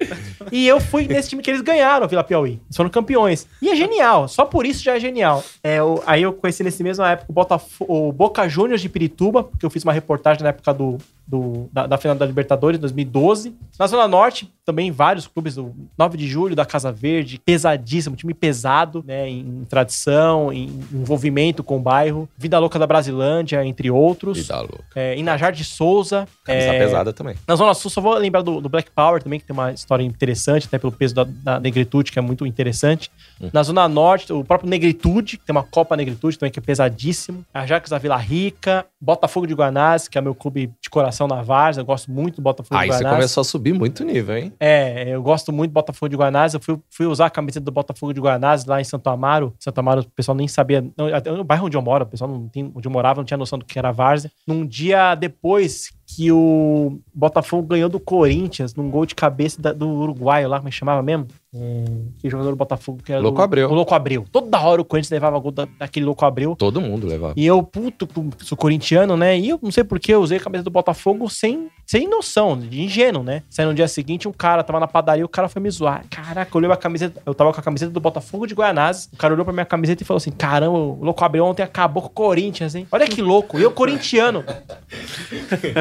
E eu fui nesse time que eles ganharam, Vila Piauí. Eles foram campeões. E é genial, só por isso já é genial. É, o- aí eu conheci nesse mesmo época o, Botafo- o Boca Juniors de Pirituba, porque eu fiz uma reportagem na época do, do- da, da final da Libertadores, 2012. Na Zona Norte, também vários clubes do 9 de julho, da Casa Verde, pesadíssimo, time pesado, né, em tradição, em envolvimento com o bairro. Vida Louca da Brasilândia, entre outros. Vida louca. É, Inajar de Souza. Camisa é, pesada também. na Zona Sul, só vou lembrar do, do Black Power também, que tem uma história interessante, até pelo peso da, da negritude, que é muito interessante. Na Zona Norte, o próprio Negritude, que tem uma Copa Negritude também, que é pesadíssimo. Ajax da Vila Rica, Botafogo de Guanás, que é meu clube de coração na Várzea, eu gosto muito do Botafogo Aí de você Guanás. começou a subir muito nível, hein? É, eu gosto muito do Botafogo de Guanás. Eu fui, fui usar a camiseta do Botafogo de Guanás lá em Santo Amaro. Santo Amaro, o pessoal nem sabia. Não, até no bairro onde eu moro, o pessoal não tem, onde eu morava não tinha noção do que era Várzea. Num dia depois que o Botafogo ganhou do Corinthians, num gol de cabeça da- do uruguaio lá, como é chamava mesmo? Hum, que jogador do Botafogo que era Louco do, Abreu. O Louco Abreu. Toda hora o Corinthians levava gol da- daquele Louco Abreu. Todo mundo levava. E eu, puto, com- sou corintiano, né? E eu não sei por que eu usei a camisa do Botafogo sem, sem noção, de ingênuo, né? Saindo no dia seguinte, um cara tava na padaria, o cara foi me zoar. Caraca, olhou a camiseta, eu tava com a camiseta do Botafogo de Guianazes. O cara olhou pra minha camiseta e falou assim: caramba, o louco abriu ontem acabou com o Corinthians, hein? Olha que louco, e eu corintiano.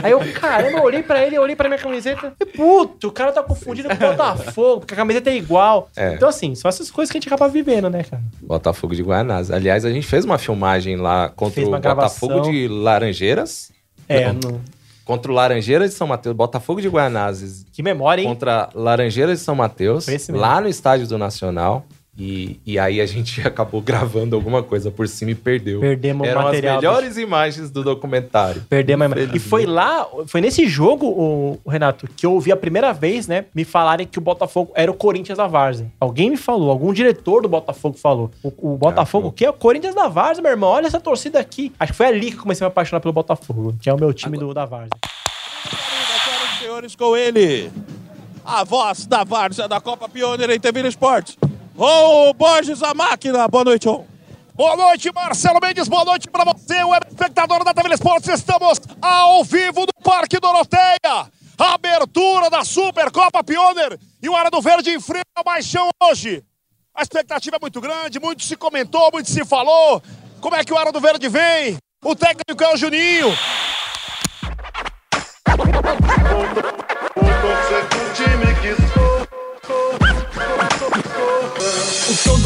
Aí eu, caramba, eu olhei pra ele, eu olhei pra minha camiseta. E puto, o cara tá confundido com o Botafogo, porque a camiseta é igual. É. Então, assim, são essas coisas que a gente acaba vivendo, né, cara? Botafogo de Guanás. Aliás, a gente fez uma filmagem lá contra o uma Botafogo gravação. de Laranjeiras. É, Não. no- Contra o Laranjeiras de São Mateus. Botafogo de Guanás que memória, hein? contra Laranjeiras de São Mateus. Lá no estádio do Nacional. E, e aí a gente acabou gravando alguma coisa por cima e perdeu. Perdemos o Eram material as melhores imagens do documentário. Perdemos a E foi lá, foi nesse jogo, o, Renato, que eu ouvi a primeira vez, né, me falarem que o Botafogo era o Corinthians da Várzea. Alguém me falou, algum diretor do Botafogo falou. O, o Botafogo, Ah, o que é o Corinthians da Várzea, meu irmão? Olha essa torcida aqui. Acho que foi ali que eu comecei a me apaixonar pelo Botafogo, que é o meu time do, da Várzea. Senhoras e senhores, com ele, a voz da Várzea da Copa Pioneer em TV Esportes. Ô, Borges, a máquina. Boa noite, Ô. Boa noite, Marcelo Mendes. Boa noite para você, web espectador da TV Esportes. Estamos ao vivo no Parque Doroteia. Abertura da Supercopa Pioneer. E o Área do Verde enfrenta o Baixão hoje. A expectativa é muito grande, muito se comentou, muito se falou. Como é que o Área do Verde vem? O técnico é o Juninho.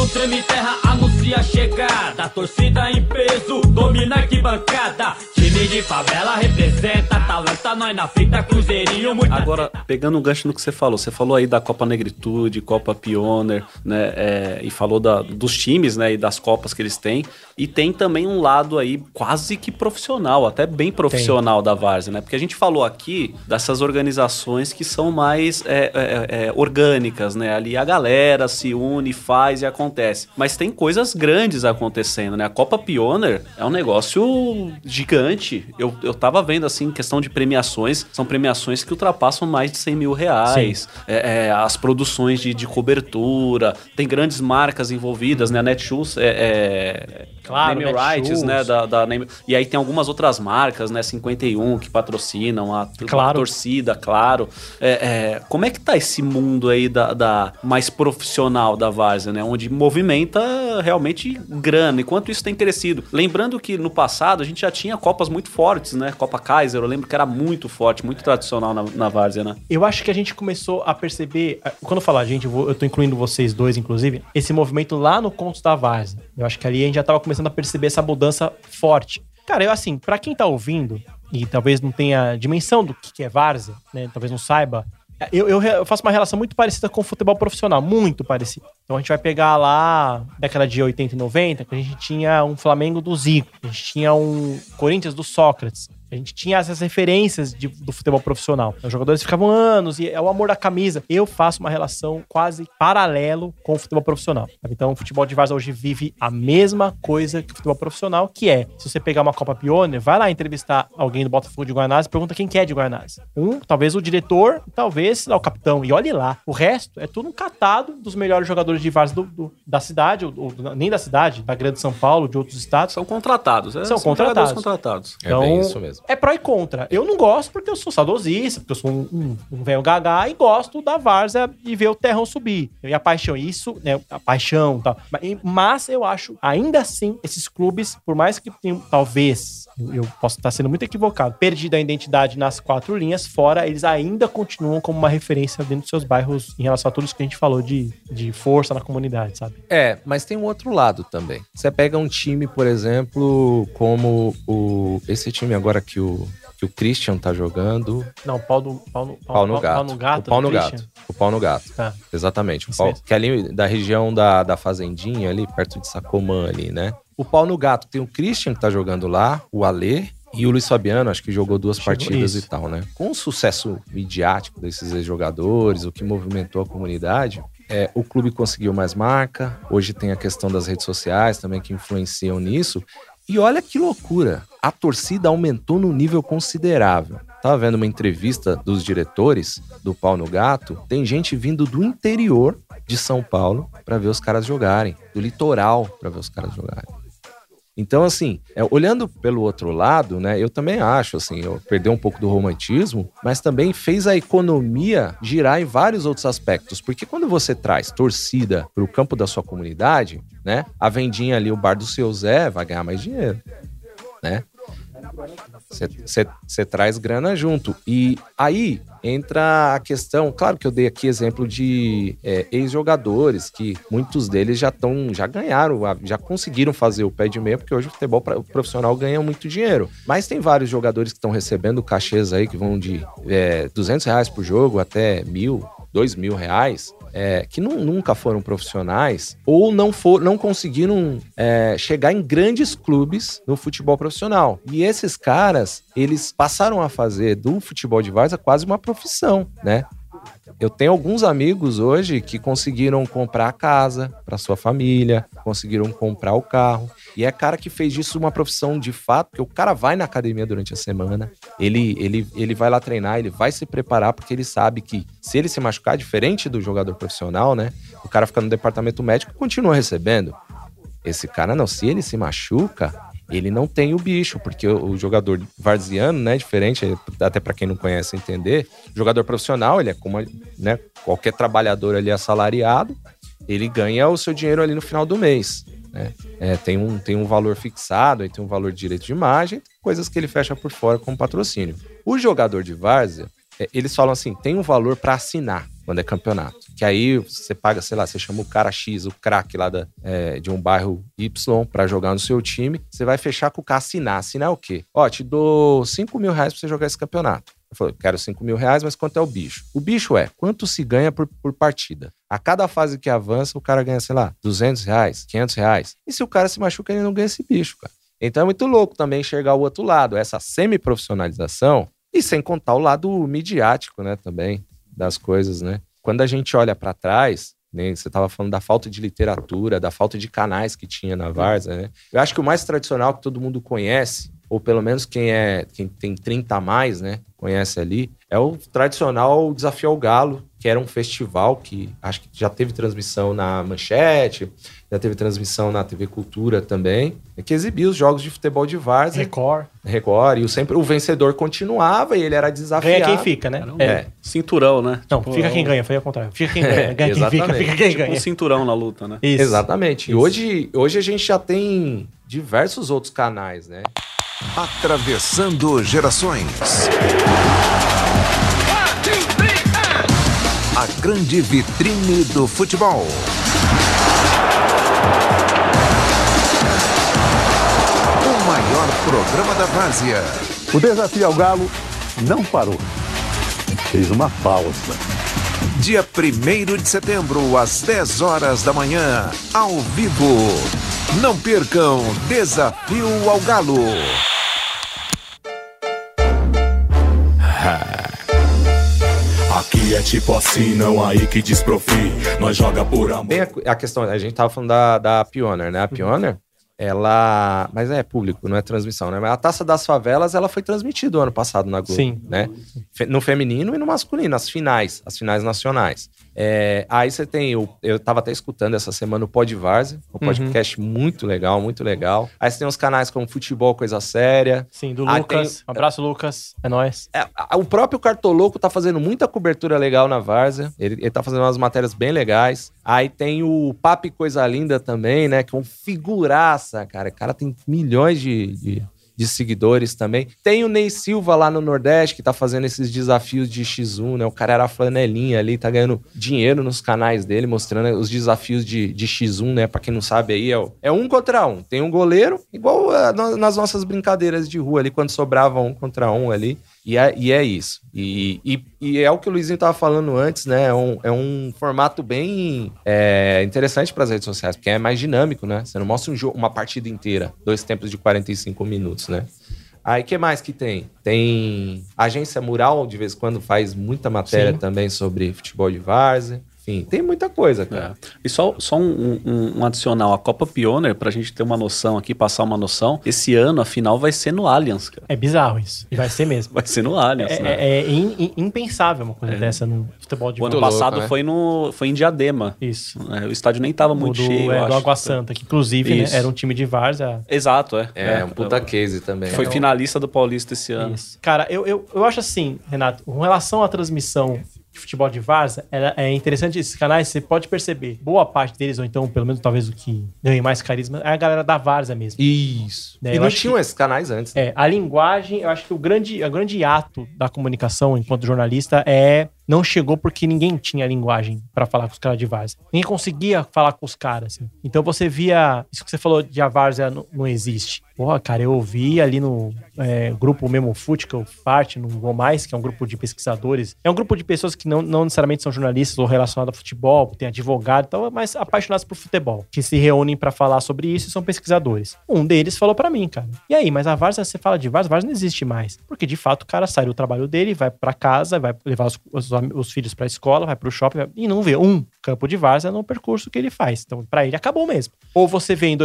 O som do Treme Terra anuncia a chegada. A torcida em peso domina a arquibancada. Time de favela representa. Talanta nós na fita, cruzeirinho, muita Agora, pegando um gancho no que você falou, você falou aí da Copa Negritude, Copa Pioneer, né? é, e falou da- dos times, né? E das Copas que eles têm. E tem também um lado aí quase que profissional, até bem profissional da Várzea, né? Porque a gente falou aqui dessas organizações que são mais é, é, é, orgânicas, né? Ali a galera se une, faz e acontece. Mas tem coisas grandes acontecendo, né? A Copa Pioneer é um negócio gigante. Eu, eu tava vendo, assim, questão de premiações, são premiações que ultrapassam mais de 100 mil reais. É, é, as produções de, de cobertura, tem grandes marcas envolvidas, né? A Netshoes é, é Claro, Name. Rights, né? Da, da Name- E aí tem algumas outras marcas, né? 51 que patrocinam, a, Claro. a torcida, claro. É, é, como é que tá esse mundo aí da, da mais profissional da Várzea, né? Onde movimenta realmente grana, enquanto isso tem crescido. Lembrando que no passado a gente já tinha copas muito fortes, né? Copa Kaiser, eu lembro que era muito forte, muito tradicional na, na Várzea, né? Eu acho que a gente começou a perceber, eh, quando eu falar, gente, eu, tô incluindo vocês dois, inclusive, esse movimento lá no Contos da Várzea. Eu acho que ali a gente já tava começando a perceber essa mudança forte. Cara, eu assim, pra quem tá ouvindo e talvez não tenha dimensão do que é Várzea, né, talvez não saiba, eu, eu, eu faço uma relação muito parecida com o futebol profissional, muito parecida. Então a gente vai pegar lá, década de 80 e 90, que a gente tinha um Flamengo do Zico, a gente tinha um Corinthians do Sócrates. A gente tinha essas referências de- do futebol profissional. Os jogadores ficavam anos e é o amor da camisa. Eu faço uma relação quase paralelo com o futebol profissional. sabe? Então, o futebol de Várzea hoje vive a mesma coisa que o futebol profissional, que é, se você pegar uma Copa Pioneer, vai lá entrevistar alguém do Botafogo de Guanás e pergunta quem que é de Guanás. Um, talvez o diretor, talvez lá, o capitão. E olhe lá. O resto é tudo um catado dos melhores jogadores de Várzea do- do- da cidade, ou, ou nem da cidade, da Grande São Paulo, de outros estados. São contratados. é, São jogadores contratados. contratados. É bem isso mesmo. É pró e contra. Eu não gosto porque eu sou saudosista, porque eu sou um, um, um velho gagá e gosto da Várzea e ver o terrão subir. E a paixão, isso, né? A paixão tal. Mas- eu acho, ainda assim, esses clubes, por mais que tenham, talvez, eu, eu posso estar sendo muito equivocado, perdido a identidade nas quatro linhas, fora, eles ainda continuam como uma referência dentro dos seus bairros em relação a tudo isso que a gente falou de, de força na comunidade, sabe? É, mas tem um outro lado também. Você pega um time, por exemplo, como o esse time agora que o, que o Christian tá jogando, Não, pau, do, pau, no, pau no gato. Pau no gato. o pau no Christian. gato. O pau no gato. Tá. Exatamente. O pau, que é ali da região da, da Fazendinha, ali perto de Sacomã ali, né? O pau no gato tem o Christian que tá jogando lá, o Alê e o Luiz Fabiano, acho que jogou duas Chegou partidas isso. e tal, né? Com o sucesso midiático desses ex-jogadores, o que movimentou a comunidade, é, o clube conseguiu mais marca. Hoje tem a questão das redes sociais também que influenciam nisso. E olha que loucura! A torcida aumentou num nível considerável. Tava vendo uma entrevista dos diretores do Pau no Gato. Tem gente vindo do interior de São Paulo para ver os caras jogarem, do litoral para ver os caras jogarem. Então, assim, é, olhando pelo outro lado, né, eu também acho, assim, eu perdeu um pouco do romantismo, mas também fez a economia girar em vários outros aspectos. Porque quando você traz torcida para o campo da sua comunidade, né, a vendinha ali, o bar do seu Zé, vai ganhar mais dinheiro, né? Você traz grana junto. E aí entra a questão, claro que eu dei aqui exemplo de é, ex-jogadores, que muitos deles já estão, já ganharam, já conseguiram fazer o pé de meia, porque hoje o futebol profissional ganha muito dinheiro. Mas tem vários jogadores que estão recebendo cachês aí que vão de é, 200 reais por jogo até mil, dois mil reais. É, que nu- nunca foram profissionais ou não, for, não conseguiram é, chegar em grandes clubes no futebol profissional. E esses caras, eles passaram a fazer do futebol de várzea quase uma profissão, né? Eu tenho alguns amigos hoje que conseguiram comprar a casa para sua família, conseguiram comprar o carro. E é cara que fez disso uma profissão de fato, porque o cara vai na academia durante a semana, ele, ele, ele vai lá treinar, ele vai se preparar, porque ele sabe que se ele se machucar, diferente do jogador profissional, né? O cara fica no departamento médico e continua recebendo. Esse cara não, se ele se machuca, ele não tem o bicho, porque o, jogador varziano, né, diferente, até para quem não conhece entender, jogador profissional, ele é como, né, qualquer trabalhador ali assalariado, ele ganha o seu dinheiro ali no final do mês, né? É, tem, um, tem um valor fixado, aí tem um valor de direito de imagem, coisas que ele fecha por fora como patrocínio. O jogador de várzea, é, eles falam assim, tem um valor para assinar quando é campeonato. Que aí você paga, sei lá, você chama o cara X, o craque lá da, é, de um bairro Y pra jogar no seu time. Você vai fechar com o cara assinar. Assinar o quê? Ó, te dou 5 mil reais pra você jogar esse campeonato. Eu falei, quero 5 mil reais, mas quanto é o bicho? O bicho é quanto se ganha por, por partida. A cada fase que avança, o cara ganha, sei lá, 200 reais, 500 reais. E se o cara se machuca, ele não ganha esse bicho, cara. Então é muito louco também enxergar o outro lado, essa semi-profissionalização e sem contar o lado midiático, né, também, das coisas, né? Quando a gente olha para trás, né, você estava falando da falta de literatura, da falta de canais que tinha na Varsa, né? Eu acho que o mais tradicional que todo mundo conhece, ou pelo menos quem é quem tem 30 a mais, né, conhece ali, é o tradicional Desafio ao Galo, que era um festival que acho que já teve transmissão na Manchete, já teve transmissão na TV Cultura também, é que exibia os jogos de futebol de Várzea. Record. Record, e o, sempre, o vencedor continuava e ele era desafiado. Ganha quem fica, né? um É. Cinturão, né? Não, Tipo, fica é quem um- ganha, foi ao contrário. Fica quem ganha. Ganha quem fica, exatamente. fica quem Tipo um ganha. cinturão na luta, né? Isso. Exatamente. E Isso. hoje, hoje a gente já tem diversos outros canais, né? Atravessando gerações. A grande vitrine do futebol. O maior programa da Várzea. O desafio ao Galo não parou. Fez uma pausa. Dia 1 de setembro, às 10 horas da manhã, ao vivo. Não percam Desafio ao Galo. Aqui é tipo assim, não aí que desprofi. Nós joga por amor. Tem a, a questão, a gente tava falando da, da Pioneer, né? A Pioneer, ela. Mas é público, não é transmissão, né? Mas a taça das favelas, ela foi transmitida o ano passado na Globo. Sim. Né? No feminino e no masculino, as finais, as finais nacionais. É, aí você tem, o, eu tava até escutando essa semana o Pod um Uhum. podcast muito legal, muito legal. Aí você tem os canais como Futebol Coisa Séria. Sim, do Aí Lucas. tem- Um abraço, Lucas. É nóis. é, o próprio Cartoloco tá fazendo muita cobertura legal na Várzea. Ele, ele tá fazendo umas matérias bem legais. Aí tem o Papo Coisa Linda também, né? Que é um figuraça, cara. O cara tem milhões de, de, de seguidores também. Tem o Ney Silva lá no Nordeste, que tá fazendo esses desafios de X1, né? O cara era flanelinha ali, tá ganhando dinheiro nos canais dele, mostrando os desafios de, de X1, né? Pra quem não sabe aí, é, é um contra um. Tem um goleiro, igual ah, no- nas nossas brincadeiras de rua ali, quando sobrava um contra um ali. E é, e é isso. E, e, e é o que o Luizinho tava falando antes, né? É um, é um formato bem é, interessante para as redes sociais, porque é mais dinâmico, né? Você não mostra um jogo, uma partida inteira, dois tempos de 45 minutos, né? Aí, que mais que tem? Tem Agência Mural, de vez em quando faz muita matéria Sim. também sobre futebol de várzea. Enfim, tem muita coisa, cara. É. E só, só um, um- um adicional, a Copa Pioneer, pra gente ter uma noção aqui, passar uma noção, esse ano a final vai ser no Allianz, cara. É bizarro isso. E vai ser mesmo. Vai ser no Allianz, É, né? é- é in- in- impensável uma coisa dessa no futebol de O ano passado né? foi, no, foi em Diadema. Isso. É, o estádio nem tava O muito do, cheio, é, eu do acho. Água Santa, que inclusive né, era um time de várzea. Exato, é. É, um puta case também. Foi É um- finalista do Paulista esse ano. Isso. Cara, eu, eu, eu acho assim, Renato, com relação à transmissão de futebol de várzea, ela- é interessante esses canais, você pode perceber, boa parte deles, ou então pelo menos talvez o que ganhe mais carisma, é a galera da várzea mesmo. Isso. Né, e eu não tinham esses canais antes. É, a linguagem, eu acho que o grande, o grande ato da comunicação enquanto jornalista é não chegou porque ninguém tinha linguagem pra falar com os caras de várzea. Ninguém conseguia falar com os caras. assim. Então você via. Isso que você falou de a várzea não, não existe. Porra, cara, eu ouvi ali no é, grupo Memo Fute, que eu parte, no Vou Mais, que é um grupo de pesquisadores. É um grupo de pessoas que não, não necessariamente são jornalistas ou relacionados a futebol, tem advogado e tal, mas apaixonados por futebol, que se reúnem pra falar sobre isso e são pesquisadores. Um deles falou pra mim, cara. E aí, mas a várzea, você fala de várzea, a várzea não existe mais. Porque de fato o cara sai do trabalho dele, vai pra casa, vai levar os, os, os filhos pra escola, vai pro shopping vai- e não vê um campo de várzea no percurso que ele faz. Então, pra ele acabou mesmo. Ou você vê em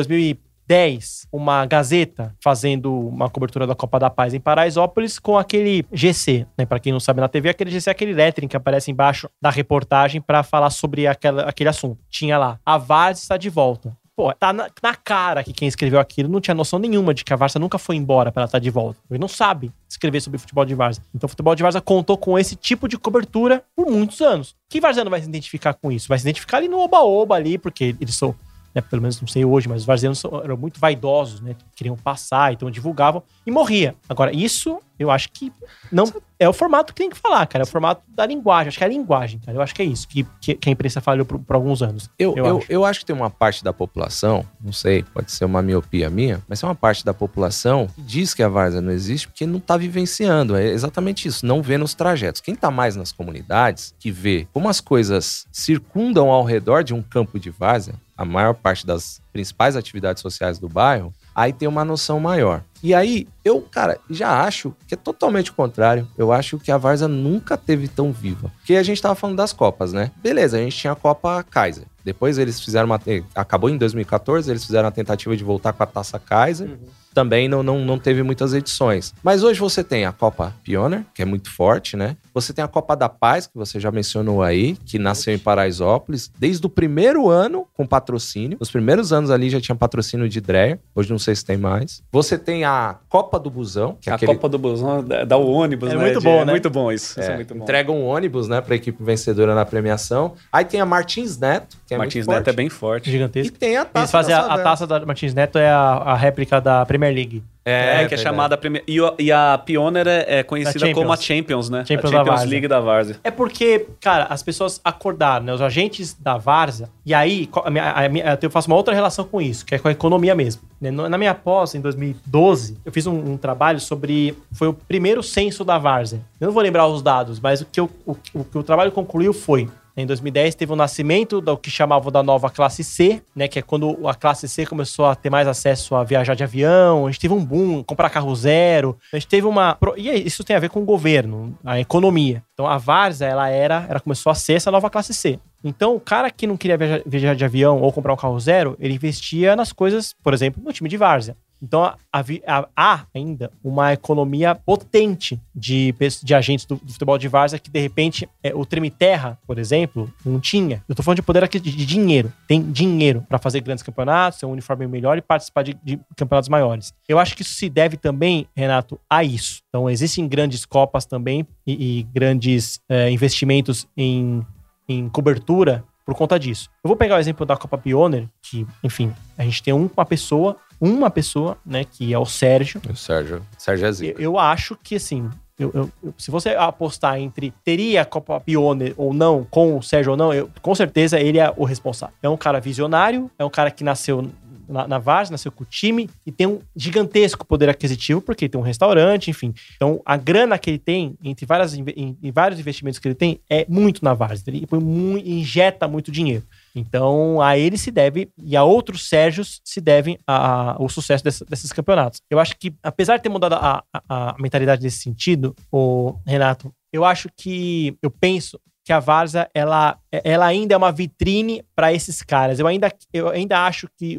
2010 uma Gazeta fazendo uma cobertura da Copa da Paz em Paraisópolis com aquele GC, né? Para quem não sabe na TV, aquele GC é aquele lettering que aparece embaixo da reportagem pra falar sobre aquela, aquele assunto. Tinha lá, a Várzea está de volta. Pô, tá na, na cara que quem escreveu aquilo não tinha noção nenhuma de que a Várzea nunca foi embora pra ela estar de volta. Ele não sabe escrever sobre futebol de Várzea. Então o futebol de Várzea contou com esse tipo de cobertura por muitos anos. Que Várzea não vai se identificar com isso? Vai se identificar ali no oba-oba ali, porque eles são né, pelo menos não sei hoje, mas os varzianos eram muito vaidosos, né? Queriam passar, então divulgavam e morria. Agora, isso eu acho que não é o formato que tem que falar, cara. É o formato da linguagem. Acho que é a linguagem, cara. Eu acho que é isso que, que, a imprensa falhou por, por alguns anos. Eu, eu, eu, acho. acho. que tem uma parte da população, não sei, pode ser uma miopia minha, mas tem uma parte da população que diz que a várzea não existe porque não tá vivenciando. É exatamente isso, não vê nos trajetos. Quem tá mais nas comunidades, que vê como as coisas circundam ao redor de um campo de várzea, a maior parte das principais atividades sociais do bairro, aí tem uma noção maior. E aí, eu, cara, já acho que é totalmente o contrário. Eu acho que a Varsa nunca teve tão viva. Porque a gente tava falando das Copas, né? Beleza, a gente tinha a Copa Kaiser. Depois eles fizeram uma. Acabou em 2014, eles fizeram a tentativa de voltar com a taça Kaiser. Também não, não, não teve muitas edições. Mas hoje você tem a Copa Pioneer, que é muito forte, né? Você tem a Copa da Paz, que você já mencionou aí, que nasceu em Paraisópolis, desde o primeiro ano com patrocínio. Os primeiros anos ali já tinha patrocínio de Dreyer, hoje não sei se tem mais. Você tem a Copa do Busão, que é a aquele... Copa do Busão dá- dá o ônibus, É né? muito de- bom, é né? muito bom isso. isso É, é muito bom. entrega um ônibus, né, pra equipe vencedora na premiação. Aí tem a Martins Neto, que é Martins muito Neto forte. é bem forte. Gigantesco. E tem a taça Eles fazem da a, a taça da Martins Neto é a, a réplica da Premier League. É, que é verdade. chamada Premier... e, e a Pioneer é, é conhecida Da como a Champions. Né? Champions a da Champions Várzea. League da Várzea. É porque, cara, as pessoas acordaram, né? Os agentes da Várzea. E aí, a minha- a minha- eu faço uma outra relação com isso, que é com a economia mesmo. né? Na minha pós, em 2012, eu fiz um, um trabalho sobre. Foi o primeiro censo da Várzea. Eu não vou lembrar os dados, mas o que, eu- o, o que o trabalho concluiu foi. Em 2010 teve o nascimento do que chamavam da nova classe C, né? Que é quando a classe C começou a ter mais acesso a viajar de avião. A gente teve um boom, comprar carro zero. A gente teve uma. E isso tem a ver com o governo, a economia. Então a Várzea, ela era, ela começou a ser essa nova classe C. Então, o cara que não queria viajar, viajar de avião ou comprar um carro zero, ele investia nas coisas, por exemplo, no time de várzea. Então, há, ainda uma economia potente de, de agentes do, do futebol de várzea que, de repente, é, o Treme Terra, por exemplo, não tinha. Eu tô falando de poder aqui de, de dinheiro. Tem dinheiro para fazer grandes campeonatos, ter um uniforme melhor e participar de, de campeonatos maiores. Eu acho que isso se deve também, Renato, a isso. Então, existem grandes copas também e, e grandes é, investimentos em em cobertura por conta disso. Eu vou pegar o exemplo da Copa Pioneer, que, enfim, a gente tem um- uma pessoa, uma pessoa, né, que é o Sérgio. O Sérgio, Sérgio é Eu, zica. eu acho que, assim, eu- eu- eu- se você apostar entre teria a Copa Pioneer ou não, com o Sérgio ou não, eu- com certeza ele é o responsável. É um cara visionário, é um cara que nasceu na, na nasceu com o time e tem um gigantesco poder aquisitivo, porque ele tem um restaurante, enfim. Então, a grana que ele tem, entre várias, em, em vários investimentos que ele tem, é muito na Várzea. Ele põe injeta muito dinheiro. Então, a ele se deve, e a outros Sérgios se devem o sucesso dessa- desses campeonatos. Eu acho que, apesar de ter mudado a, a- a mentalidade nesse sentido, o Renato, eu acho que, eu penso que a Varsa, ela, ela ainda é uma vitrine para esses caras. Eu ainda, eu ainda acho que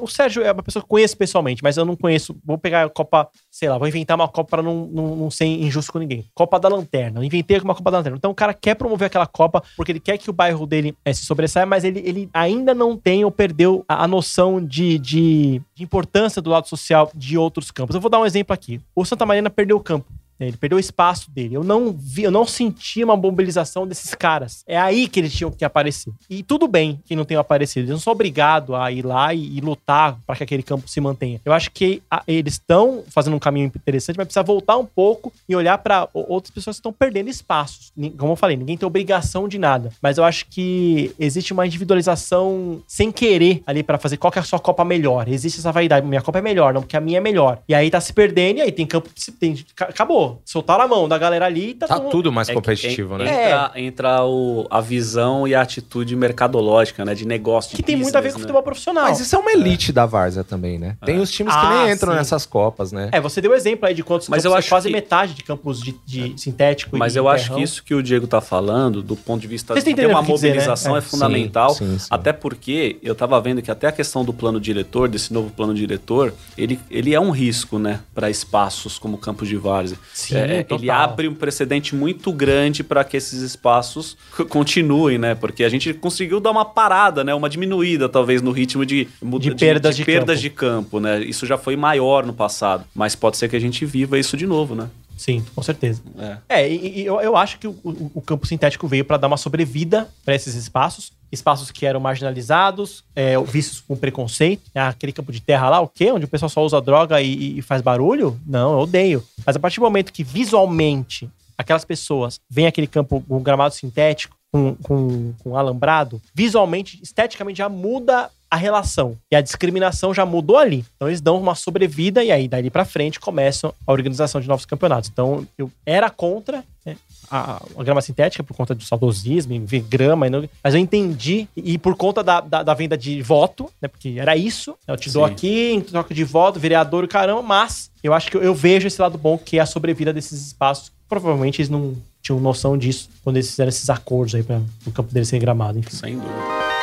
o Sérgio é uma pessoa que eu conheço pessoalmente, mas eu não conheço. Vou pegar a Copa, sei lá, vou inventar uma Copa para não, não, não ser injusto com ninguém. Copa da Lanterna. Eu inventei uma Copa da Lanterna. Então o cara quer promover aquela Copa porque ele quer que o bairro dele eh, se sobressaia, mas ele, ele ainda não tem ou perdeu a, a noção de, de, de importância do lado social de outros campos. Eu vou dar um exemplo aqui. O Santa Marina perdeu o campo. Né? Ele perdeu o espaço dele. Eu não vi, eu não senti uma mobilização desses caras. É aí que eles tinham que aparecer. E tudo bem que não tenham aparecido. Eles não são obrigados a ir lá e, e lutar para que aquele campo se mantenha. Eu acho que a- eles estão fazendo um caminho interessante, mas precisa voltar um pouco e olhar para outras pessoas que estão perdendo espaços. Como eu falei, ninguém tem obrigação de nada. Mas eu acho que existe uma individualização sem querer ali para fazer qual que é a sua Copa melhor. Existe essa vaidade. Minha Copa é melhor, não porque a minha é melhor. E aí tá se perdendo e aí tem campo que se tem. ca- Acabou. Soltaram a mão da galera ali e tá, Tá todo- tudo mais É que competitivo, en- né? Entra, entra o, a visão e a atitude mercadológica, né? De negócio. de Que tem muito a ver com o business, futebol profissional. Mas isso é uma elite da Várzea também, né? Tem os times que Ah, nem entram sim. nessas copas, né? É, você deu exemplo aí de quantos Mas campos eu é acho quase que- metade de campos de, de sintético Mas e eu acho terrão. que isso que o Diego tá falando, do ponto de vista Vocês de ter uma o que dizer, né? mobilização, É. é fundamental. Sim, sim, sim. Até porque eu tava vendo que até a questão do plano diretor, desse novo plano diretor, ele, ele é um risco, né, para espaços como o campo de várzea. Sim, É, ele abre um precedente muito grande para que esses espaços continuem, né? Porque a gente conseguiu dar uma parada, né, uma diminuída talvez no ritmo de muda- De perdas de perdas campo. de campo, né? Isso já foi maior no passado, mas pode ser que a gente viva isso de novo, né? Sim, com certeza. É. É, e, e eu, eu acho que o, o- o campo sintético veio para dar uma sobrevida para esses espaços. Espaços que eram marginalizados, é, vistos com preconceito. É, aquele campo de terra lá, o quê? Onde o pessoal só usa droga e, e faz barulho? Não, eu odeio. Mas a partir do momento que visualmente aquelas pessoas veem aquele campo com gramado sintético, com, com, com alambrado, visualmente, esteticamente já muda a relação. E a discriminação já mudou ali. Então eles dão uma sobrevida e aí dali pra frente começam a organização de novos campeonatos. Então eu era contra né, a, a grama sintética por conta do saudosismo, ver grama, mas eu entendi e, por conta da, da, da venda de voto, né, porque era isso, eu te dou Sim. aqui em troca de voto, vereador e caramba, mas eu acho que eu, eu vejo esse lado bom que é a sobrevida desses espaços. Provavelmente eles não tinham noção disso quando eles fizeram esses acordos aí para o campo deles ser gramado, enfim. Sem dúvida.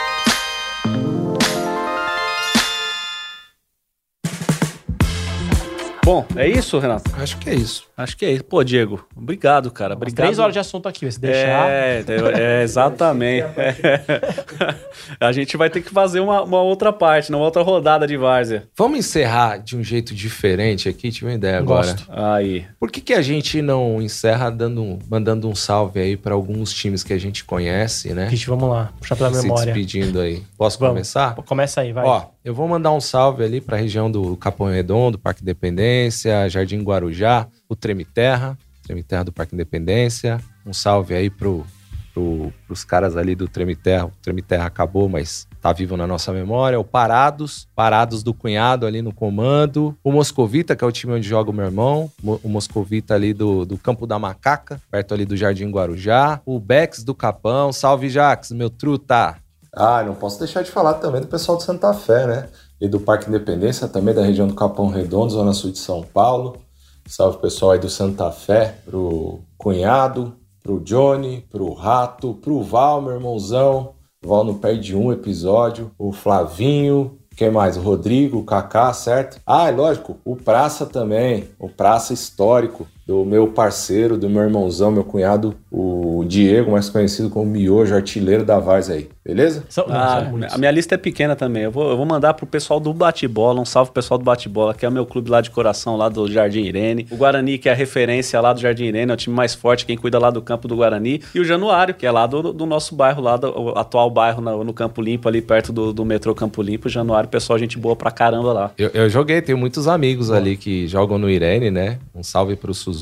Bom, é isso, Renato? Acho que é isso. Acho que é isso. Pô, Diego, obrigado, cara. Obrigado. Três horas de assunto aqui, se deixar. É, é, exatamente. A gente vai ter que fazer uma, uma outra parte, uma outra rodada de várzea. Vamos encerrar de um jeito diferente aqui? Tive uma ideia agora. Gosto. Aí. Por que, que a gente não encerra dando mandando um salve aí para alguns times que a gente conhece, né? Vixe, vamos lá, puxar pela Se memória. despedindo aí. Posso Vamos. começar? Começa aí, vai. Ó, eu vou mandar um salve ali para a região do Capão Redondo, Parque Independência, Jardim Guarujá, o Treme Terra, Treme Terra do Parque Independência. Um salve aí pro pro, pros caras ali do Treme Terra. O Treme Terra acabou, mas tá vivo na nossa memória. O Parados, Parados do Cunhado ali no comando. O Moscovita, que é o time onde joga o meu irmão. O Moscovita ali do, do Campo da Macaca, perto ali do Jardim Guarujá. O Bex do Capão. Salve, Jax, meu truta. Ah, não posso deixar de falar também do pessoal de Santa Fé, né? E do Parque Independência, também da região do Capão Redondo, Zona Sul de São Paulo. Salve pessoal aí do Santa Fé, pro cunhado, pro Johnny, pro Rato, pro Val, meu irmãozão. O Val não perde um episódio. O Flavinho, quem mais? O Rodrigo, o Kaká, certo? Ah, é lógico, o Praça também. O Praça histórico do meu parceiro, do meu irmãozão, meu cunhado, o Diego, mais conhecido como Miojo, artilheiro da Vars aí. Beleza? Ah, a minha lista é pequena também. Eu vou, eu vou mandar pro pessoal do Bate-Bola, um salve pro pessoal do Bate-Bola, que é o meu clube lá de coração, lá do Jardim Irene. O Guarani, que é a referência lá do Jardim Irene, é o time mais forte, quem cuida lá do campo do Guarani. E o Januário, que é lá do, do nosso bairro, lá do o atual bairro no, no Campo Limpo, ali perto do, do metrô Campo Limpo. O Januário, pessoal, gente boa pra caramba lá. Eu, eu joguei, tenho muitos amigos ali que jogam no Irene, né? Um salve pro Suzuki,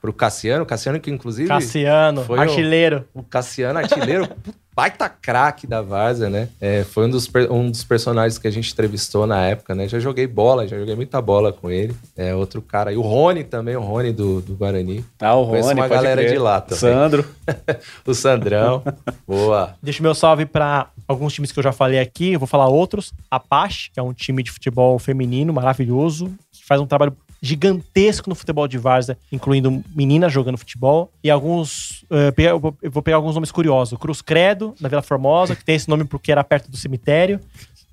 pro Cassiano. Cassiano, que inclusive. Cassiano, foi o- artilheiro. O, Cassiano, artilheiro, baita craque da Várzea, né? É, foi um dos, um dos personagens que a gente entrevistou na época, né? Já joguei bola, já joguei muita bola com ele. É outro cara. E o Rony também, o Rony do, do Guarani. Ah, o Conheço Rony, uma galera crer. de lá também. Sandro. o Sandrão. Boa. Deixa o meu salve para alguns times que eu já falei aqui, eu vou falar outros. Apache, que é um time de futebol feminino maravilhoso, que faz um trabalho gigantesco no futebol de várzea, incluindo meninas jogando futebol. E alguns. eh, eu vou pegar alguns nomes curiosos. Cruz Credo, na Vila Formosa, que tem esse nome porque era perto do cemitério.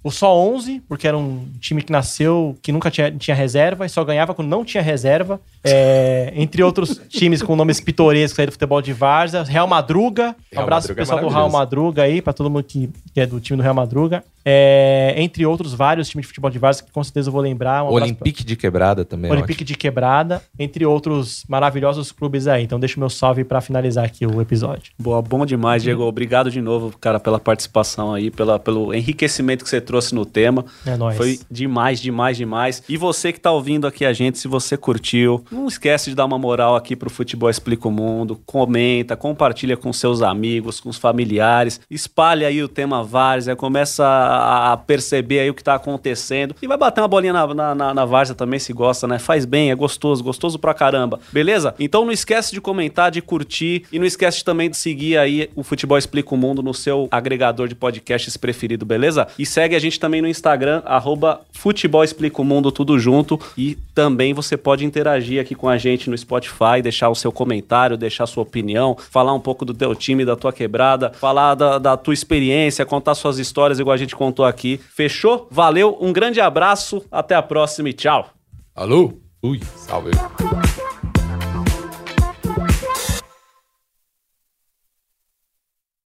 O Só 11, porque era um time que nasceu, que nunca tinha, tinha reserva e só ganhava quando não tinha reserva. É, entre outros times com nomes pitorescos aí do futebol de Várzea. Real Madruga. Um Real abraço pro Madruga é pessoal do Real. Madruga aí, pra todo mundo que, que é do time do Real Madruga. É, entre outros vários times de futebol de Várzea que com certeza eu vou lembrar. Um Olympique de Quebrada também. é Olympique de Quebrada, entre outros maravilhosos clubes aí. Então deixa o meu salve pra finalizar aqui o episódio. Boa, bom demais, Diego. Obrigado de novo, cara, pela participação aí, pela, pelo enriquecimento que você trouxe no tema. É nóis. Foi demais, demais, demais. E você que tá ouvindo aqui a gente, se você curtiu, não esquece de dar uma moral aqui pro Futebol Explica o Mundo. Comenta, compartilha com seus amigos, com os familiares. Espalha aí o tema Várzea, começa a, a perceber aí o que tá acontecendo. E vai bater uma bolinha na, na, na, na Várzea também, se gosta, né? Faz bem, é gostoso, gostoso pra caramba. Beleza? Então não esquece de comentar, de curtir. E não esquece também de seguir aí o Futebol Explica o Mundo no seu agregador de podcasts preferido, beleza? E segue a gente também no Instagram, arroba Futebol Explica o Mundo, tudo junto. E também você pode interagir aqui com a gente no Spotify, deixar o seu comentário, deixar a sua opinião, falar um pouco do teu time, da tua quebrada, falar da, da tua experiência, contar suas histórias igual a gente contou aqui. Fechou? Valeu, um grande abraço, até a próxima e tchau. Alô? Ui, salve.